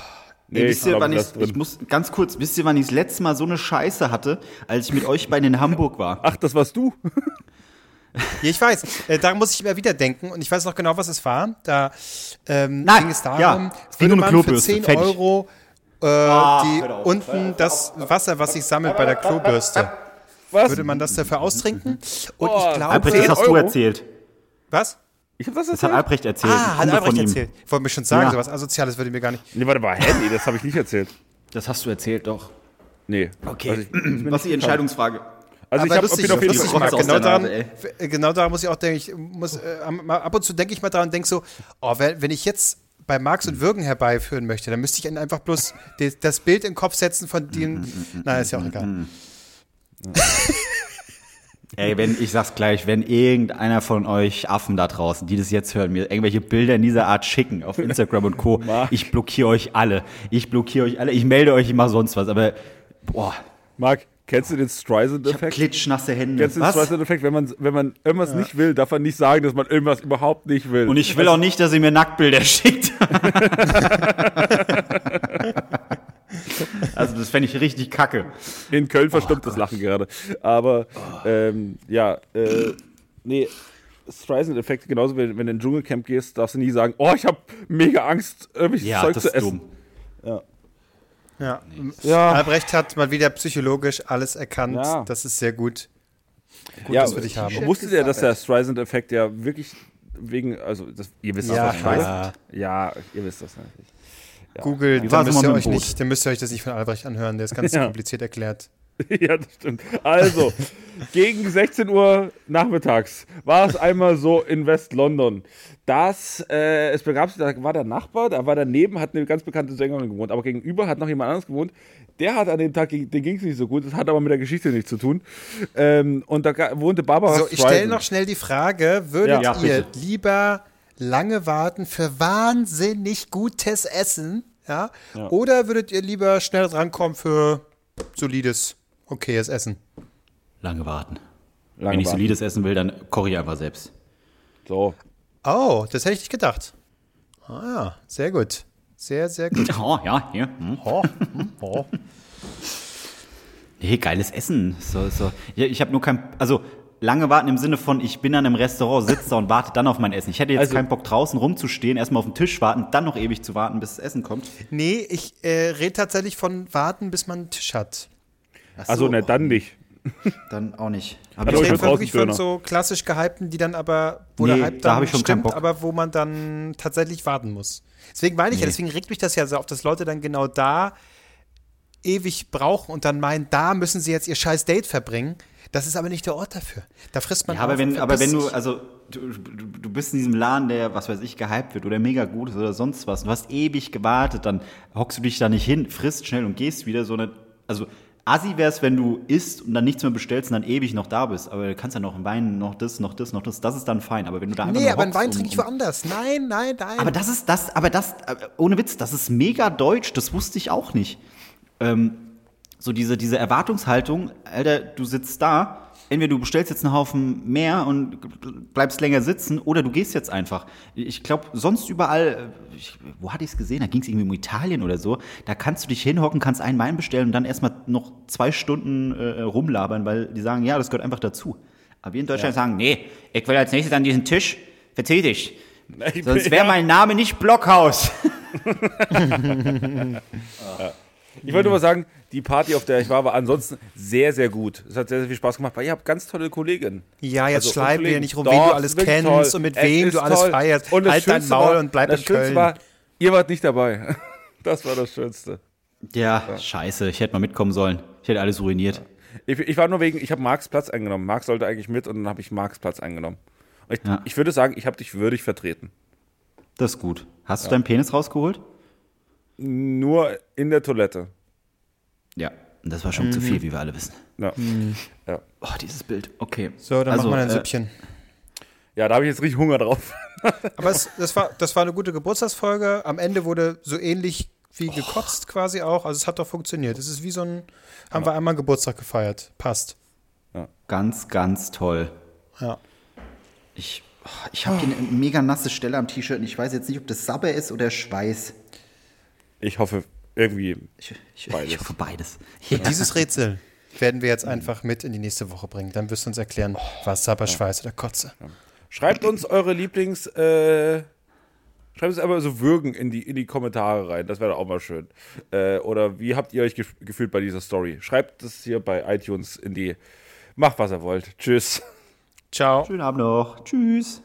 Ey, wisst ihr, wann ich, ich muss ganz kurz, wisst ihr, wann ich das letzte Mal so eine Scheiße hatte, als ich mit euch beiden in Hamburg war? Ach, das warst du? Ja, ich weiß. Äh, daran muss ich immer wieder denken und ich weiß noch genau, was es war. Da ähm, Nein, ging es darum, ja, würde um man für Klobürste, 10 fertig. Euro äh, die hör auf. unten das Wasser, was sich sammelt bei der Klobürste, Was? würde man das dafür austrinken? Und Oh, ich glaube, Albrecht, das hast 10 du Euro? erzählt. Was? Ich hab das Das hat erzählt? Albrecht erzählt. Ah, hat Albrecht erzählt. Ich wollte mir schon sagen, Ja. sowas Asoziales würde mir gar nicht. Nee, warte mal? Nee, das habe ich nicht erzählt. Das hast du erzählt, doch. Nee. Okay. Was ich- ist mir Was ist die. Entscheidungsfrage? Also ich Aber habe lustig, bin auf jeden lustig, Fall. Genau daran, Nase, äh, genau daran muss ich auch denken, ich muss, äh, ab und zu denke ich mal daran und denke so, oh, wenn, wenn ich jetzt bei Marx und Würgen herbeiführen möchte, dann müsste ich ihnen einfach bloß das Bild in den Kopf setzen von dem, na, ist ja auch egal. *laughs* Ey, wenn, ich sag's gleich, wenn irgendeiner von euch Affen da draußen, die das jetzt hören, mir irgendwelche Bilder in dieser Art schicken auf Instagram und Co., ich blockiere euch alle. Ich blockiere euch alle. Ich melde euch immer sonst was, aber, boah, Marc, kennst du den Streisand-Effekt? klitschnasse Hände. Kennst du den? Streisand-Effekt? Wenn man, wenn man irgendwas nicht will, darf man nicht sagen, dass man irgendwas überhaupt nicht will. Und ich will auch nicht, dass ihr mir Nacktbilder *laughs* schickt. *laughs* also das fände ich richtig kacke. In Köln verstummt das Lachen gerade. Aber ähm, ja, äh, nee, Streisand-Effekt, genauso wenn, wenn du in den Dschungelcamp gehst, darfst du nie sagen, oh, ich habe mega Angst, irgendwelches Ja, Zeug das zu ist essen. dumm. Ja. Ja, Albrecht hat mal wieder psychologisch alles erkannt. Ja. Das ist sehr gut. Gut, ja, das will ich haben. Wusstet ihr, dass der Streisand-Effekt ja wirklich wegen, also das, ihr wisst Ja, das wahrscheinlich. ja. Ja, ihr wisst das natürlich. War's dann müsst, ihr euch nicht, dann müsst ihr euch das nicht von Albrecht anhören. Der ist ganz *laughs* kompliziert erklärt. *laughs* ja, das stimmt. Also, *laughs* gegen 16 Uhr nachmittags war es einmal so in West-London, dass äh, es begab sich, da war der Nachbar, da war daneben, hat eine ganz bekannte Sängerin gewohnt, aber gegenüber hat noch jemand anderes gewohnt. Der hat an dem Tag, den ging es nicht so gut, das hat aber mit der Geschichte nichts zu tun. Ähm, und da wohnte Barbara So, ich stelle noch schnell die Frage: Würdet Ja, ihr bitte. lieber lange warten für wahnsinnig gutes Essen? Ja? Oder würdet ihr lieber schnell drankommen für solides, okayes Essen? Lange warten. Lange Wenn ich warten. solides essen will, dann koche ich einfach selbst. So. Oh, das hätte ich nicht gedacht. Ah ja, sehr gut. Sehr, sehr gut. *laughs* Oh, ja, hier. Hm. Oh, hm, oh. Nee, geiles Essen. So, so. Ja, ich habe nur kein, also lange warten im Sinne von, ich bin an einem Restaurant, sitze da und warte dann auf mein Essen. Ich hätte jetzt Also- keinen Bock draußen rumzustehen, erstmal auf den Tisch warten, dann noch ewig zu warten, bis das Essen kommt. Nee, ich äh, rede tatsächlich von warten, bis man einen Tisch hat. Ach Also, so, ne, dann nicht. Dann auch nicht. *laughs* Aber Ich ich rede wirklich von so klassisch gehypten, die dann aber, wo Nee, der Hype da dann hab ich schon stimmt, Bock. aber wo man dann tatsächlich warten muss. Deswegen meine ich ja, Nee. deswegen regt mich das ja so auf, dass Leute dann genau da ewig brauchen und dann meinen, da müssen sie jetzt ihr scheiß Date verbringen. Das ist aber nicht der Ort dafür. Da frisst man Ja, aber wenn, aber wenn du, also du, du, bist in diesem Laden, der, was weiß ich, gehypt wird oder mega gut ist oder sonst was, und du hast ewig gewartet, dann hockst du dich da nicht hin, frisst schnell und gehst wieder, sondern, also assi wär's, wenn du isst und dann nichts mehr bestellst und dann ewig noch da bist, aber du kannst ja noch Wein, noch das, noch das, noch das, das ist dann fein, aber wenn du da einfach Nee, aber einen Wein trinke ich woanders. Nein, nein, nein. Aber das ist das, aber das, äh, ohne Witz, das ist mega deutsch, das wusste ich auch nicht. Ähm, so diese, diese Erwartungshaltung, Alter, du sitzt da entweder du bestellst jetzt einen Haufen mehr und bleibst länger sitzen oder du gehst jetzt einfach. Ich glaube, sonst überall, äh, ich, wo hatte ich es gesehen? Da ging es irgendwie um Italien oder so. Da kannst du dich hinhocken, kannst einen Wein bestellen und dann erstmal noch zwei Stunden äh, rumlabern, weil die sagen, ja, das gehört einfach dazu. Aber wir in Deutschland sagen, nee, ich will als nächstes an diesen Tisch, verzieh dich. Sonst wäre mein Name nicht Blockhaus. *laughs* Ich wollte nur mal sagen, die Party, auf der ich war, war ansonsten sehr, sehr gut. Es hat sehr, sehr viel Spaß gemacht, weil ihr habt ganz tolle Kolleginnen. Ja, jetzt Also, wir Kollegen. nicht rum, Doch, wen du es alles kennst toll. und mit Es wem du alles toll. feierst. Und halt dein Maul war, und bleib das in Köln. war, ihr wart nicht dabei. *laughs* Das war das Schönste. Ja, scheiße, ich hätte mal mitkommen sollen. Ich hätte alles ruiniert. Ich, ich war nur wegen, ich habe Marks Platz eingenommen. Marc sollte eigentlich mit und dann habe ich Marks Platz eingenommen. Und ich, Ja. ich würde sagen, ich habe dich würdig vertreten. Das ist gut. Hast du deinen Penis rausgeholt? Nur in der Toilette. Ja. Und das war schon zu viel, wie wir alle wissen. Ja, ja. Oh, dieses Bild. Okay. So, dann Also, machen wir ein äh, Süppchen. ja da habe ich jetzt richtig Hunger drauf. *laughs* Aber es, das, war, das war eine gute Geburtstagsfolge. Am Ende wurde so ähnlich wie gekotzt quasi auch. Also es hat doch funktioniert. Es ist wie so ein, haben wir einmal Geburtstag gefeiert. Passt. Ganz, ganz toll. Ja. Ich, oh, ich habe hier eine mega nasse Stelle am T-Shirt und ich weiß jetzt nicht, ob das Sabber ist oder Schweiß. Ich hoffe, irgendwie. Ich, ich, Beides. ich hoffe beides. Ja. Dieses Rätsel werden wir jetzt einfach mit in die nächste Woche bringen. Dann wirst du uns erklären, was Sabberschweiß oder Kotze. Schreibt uns eure Lieblings. Äh, schreibt uns einfach so Würgen in die, in die Kommentare rein. Das wäre doch auch mal schön. Äh, oder wie habt ihr euch gef gefühlt bei dieser Story? Schreibt das hier bei iTunes in die. Macht, was ihr wollt. Tschüss. Ciao. Schönen Abend noch. Tschüss.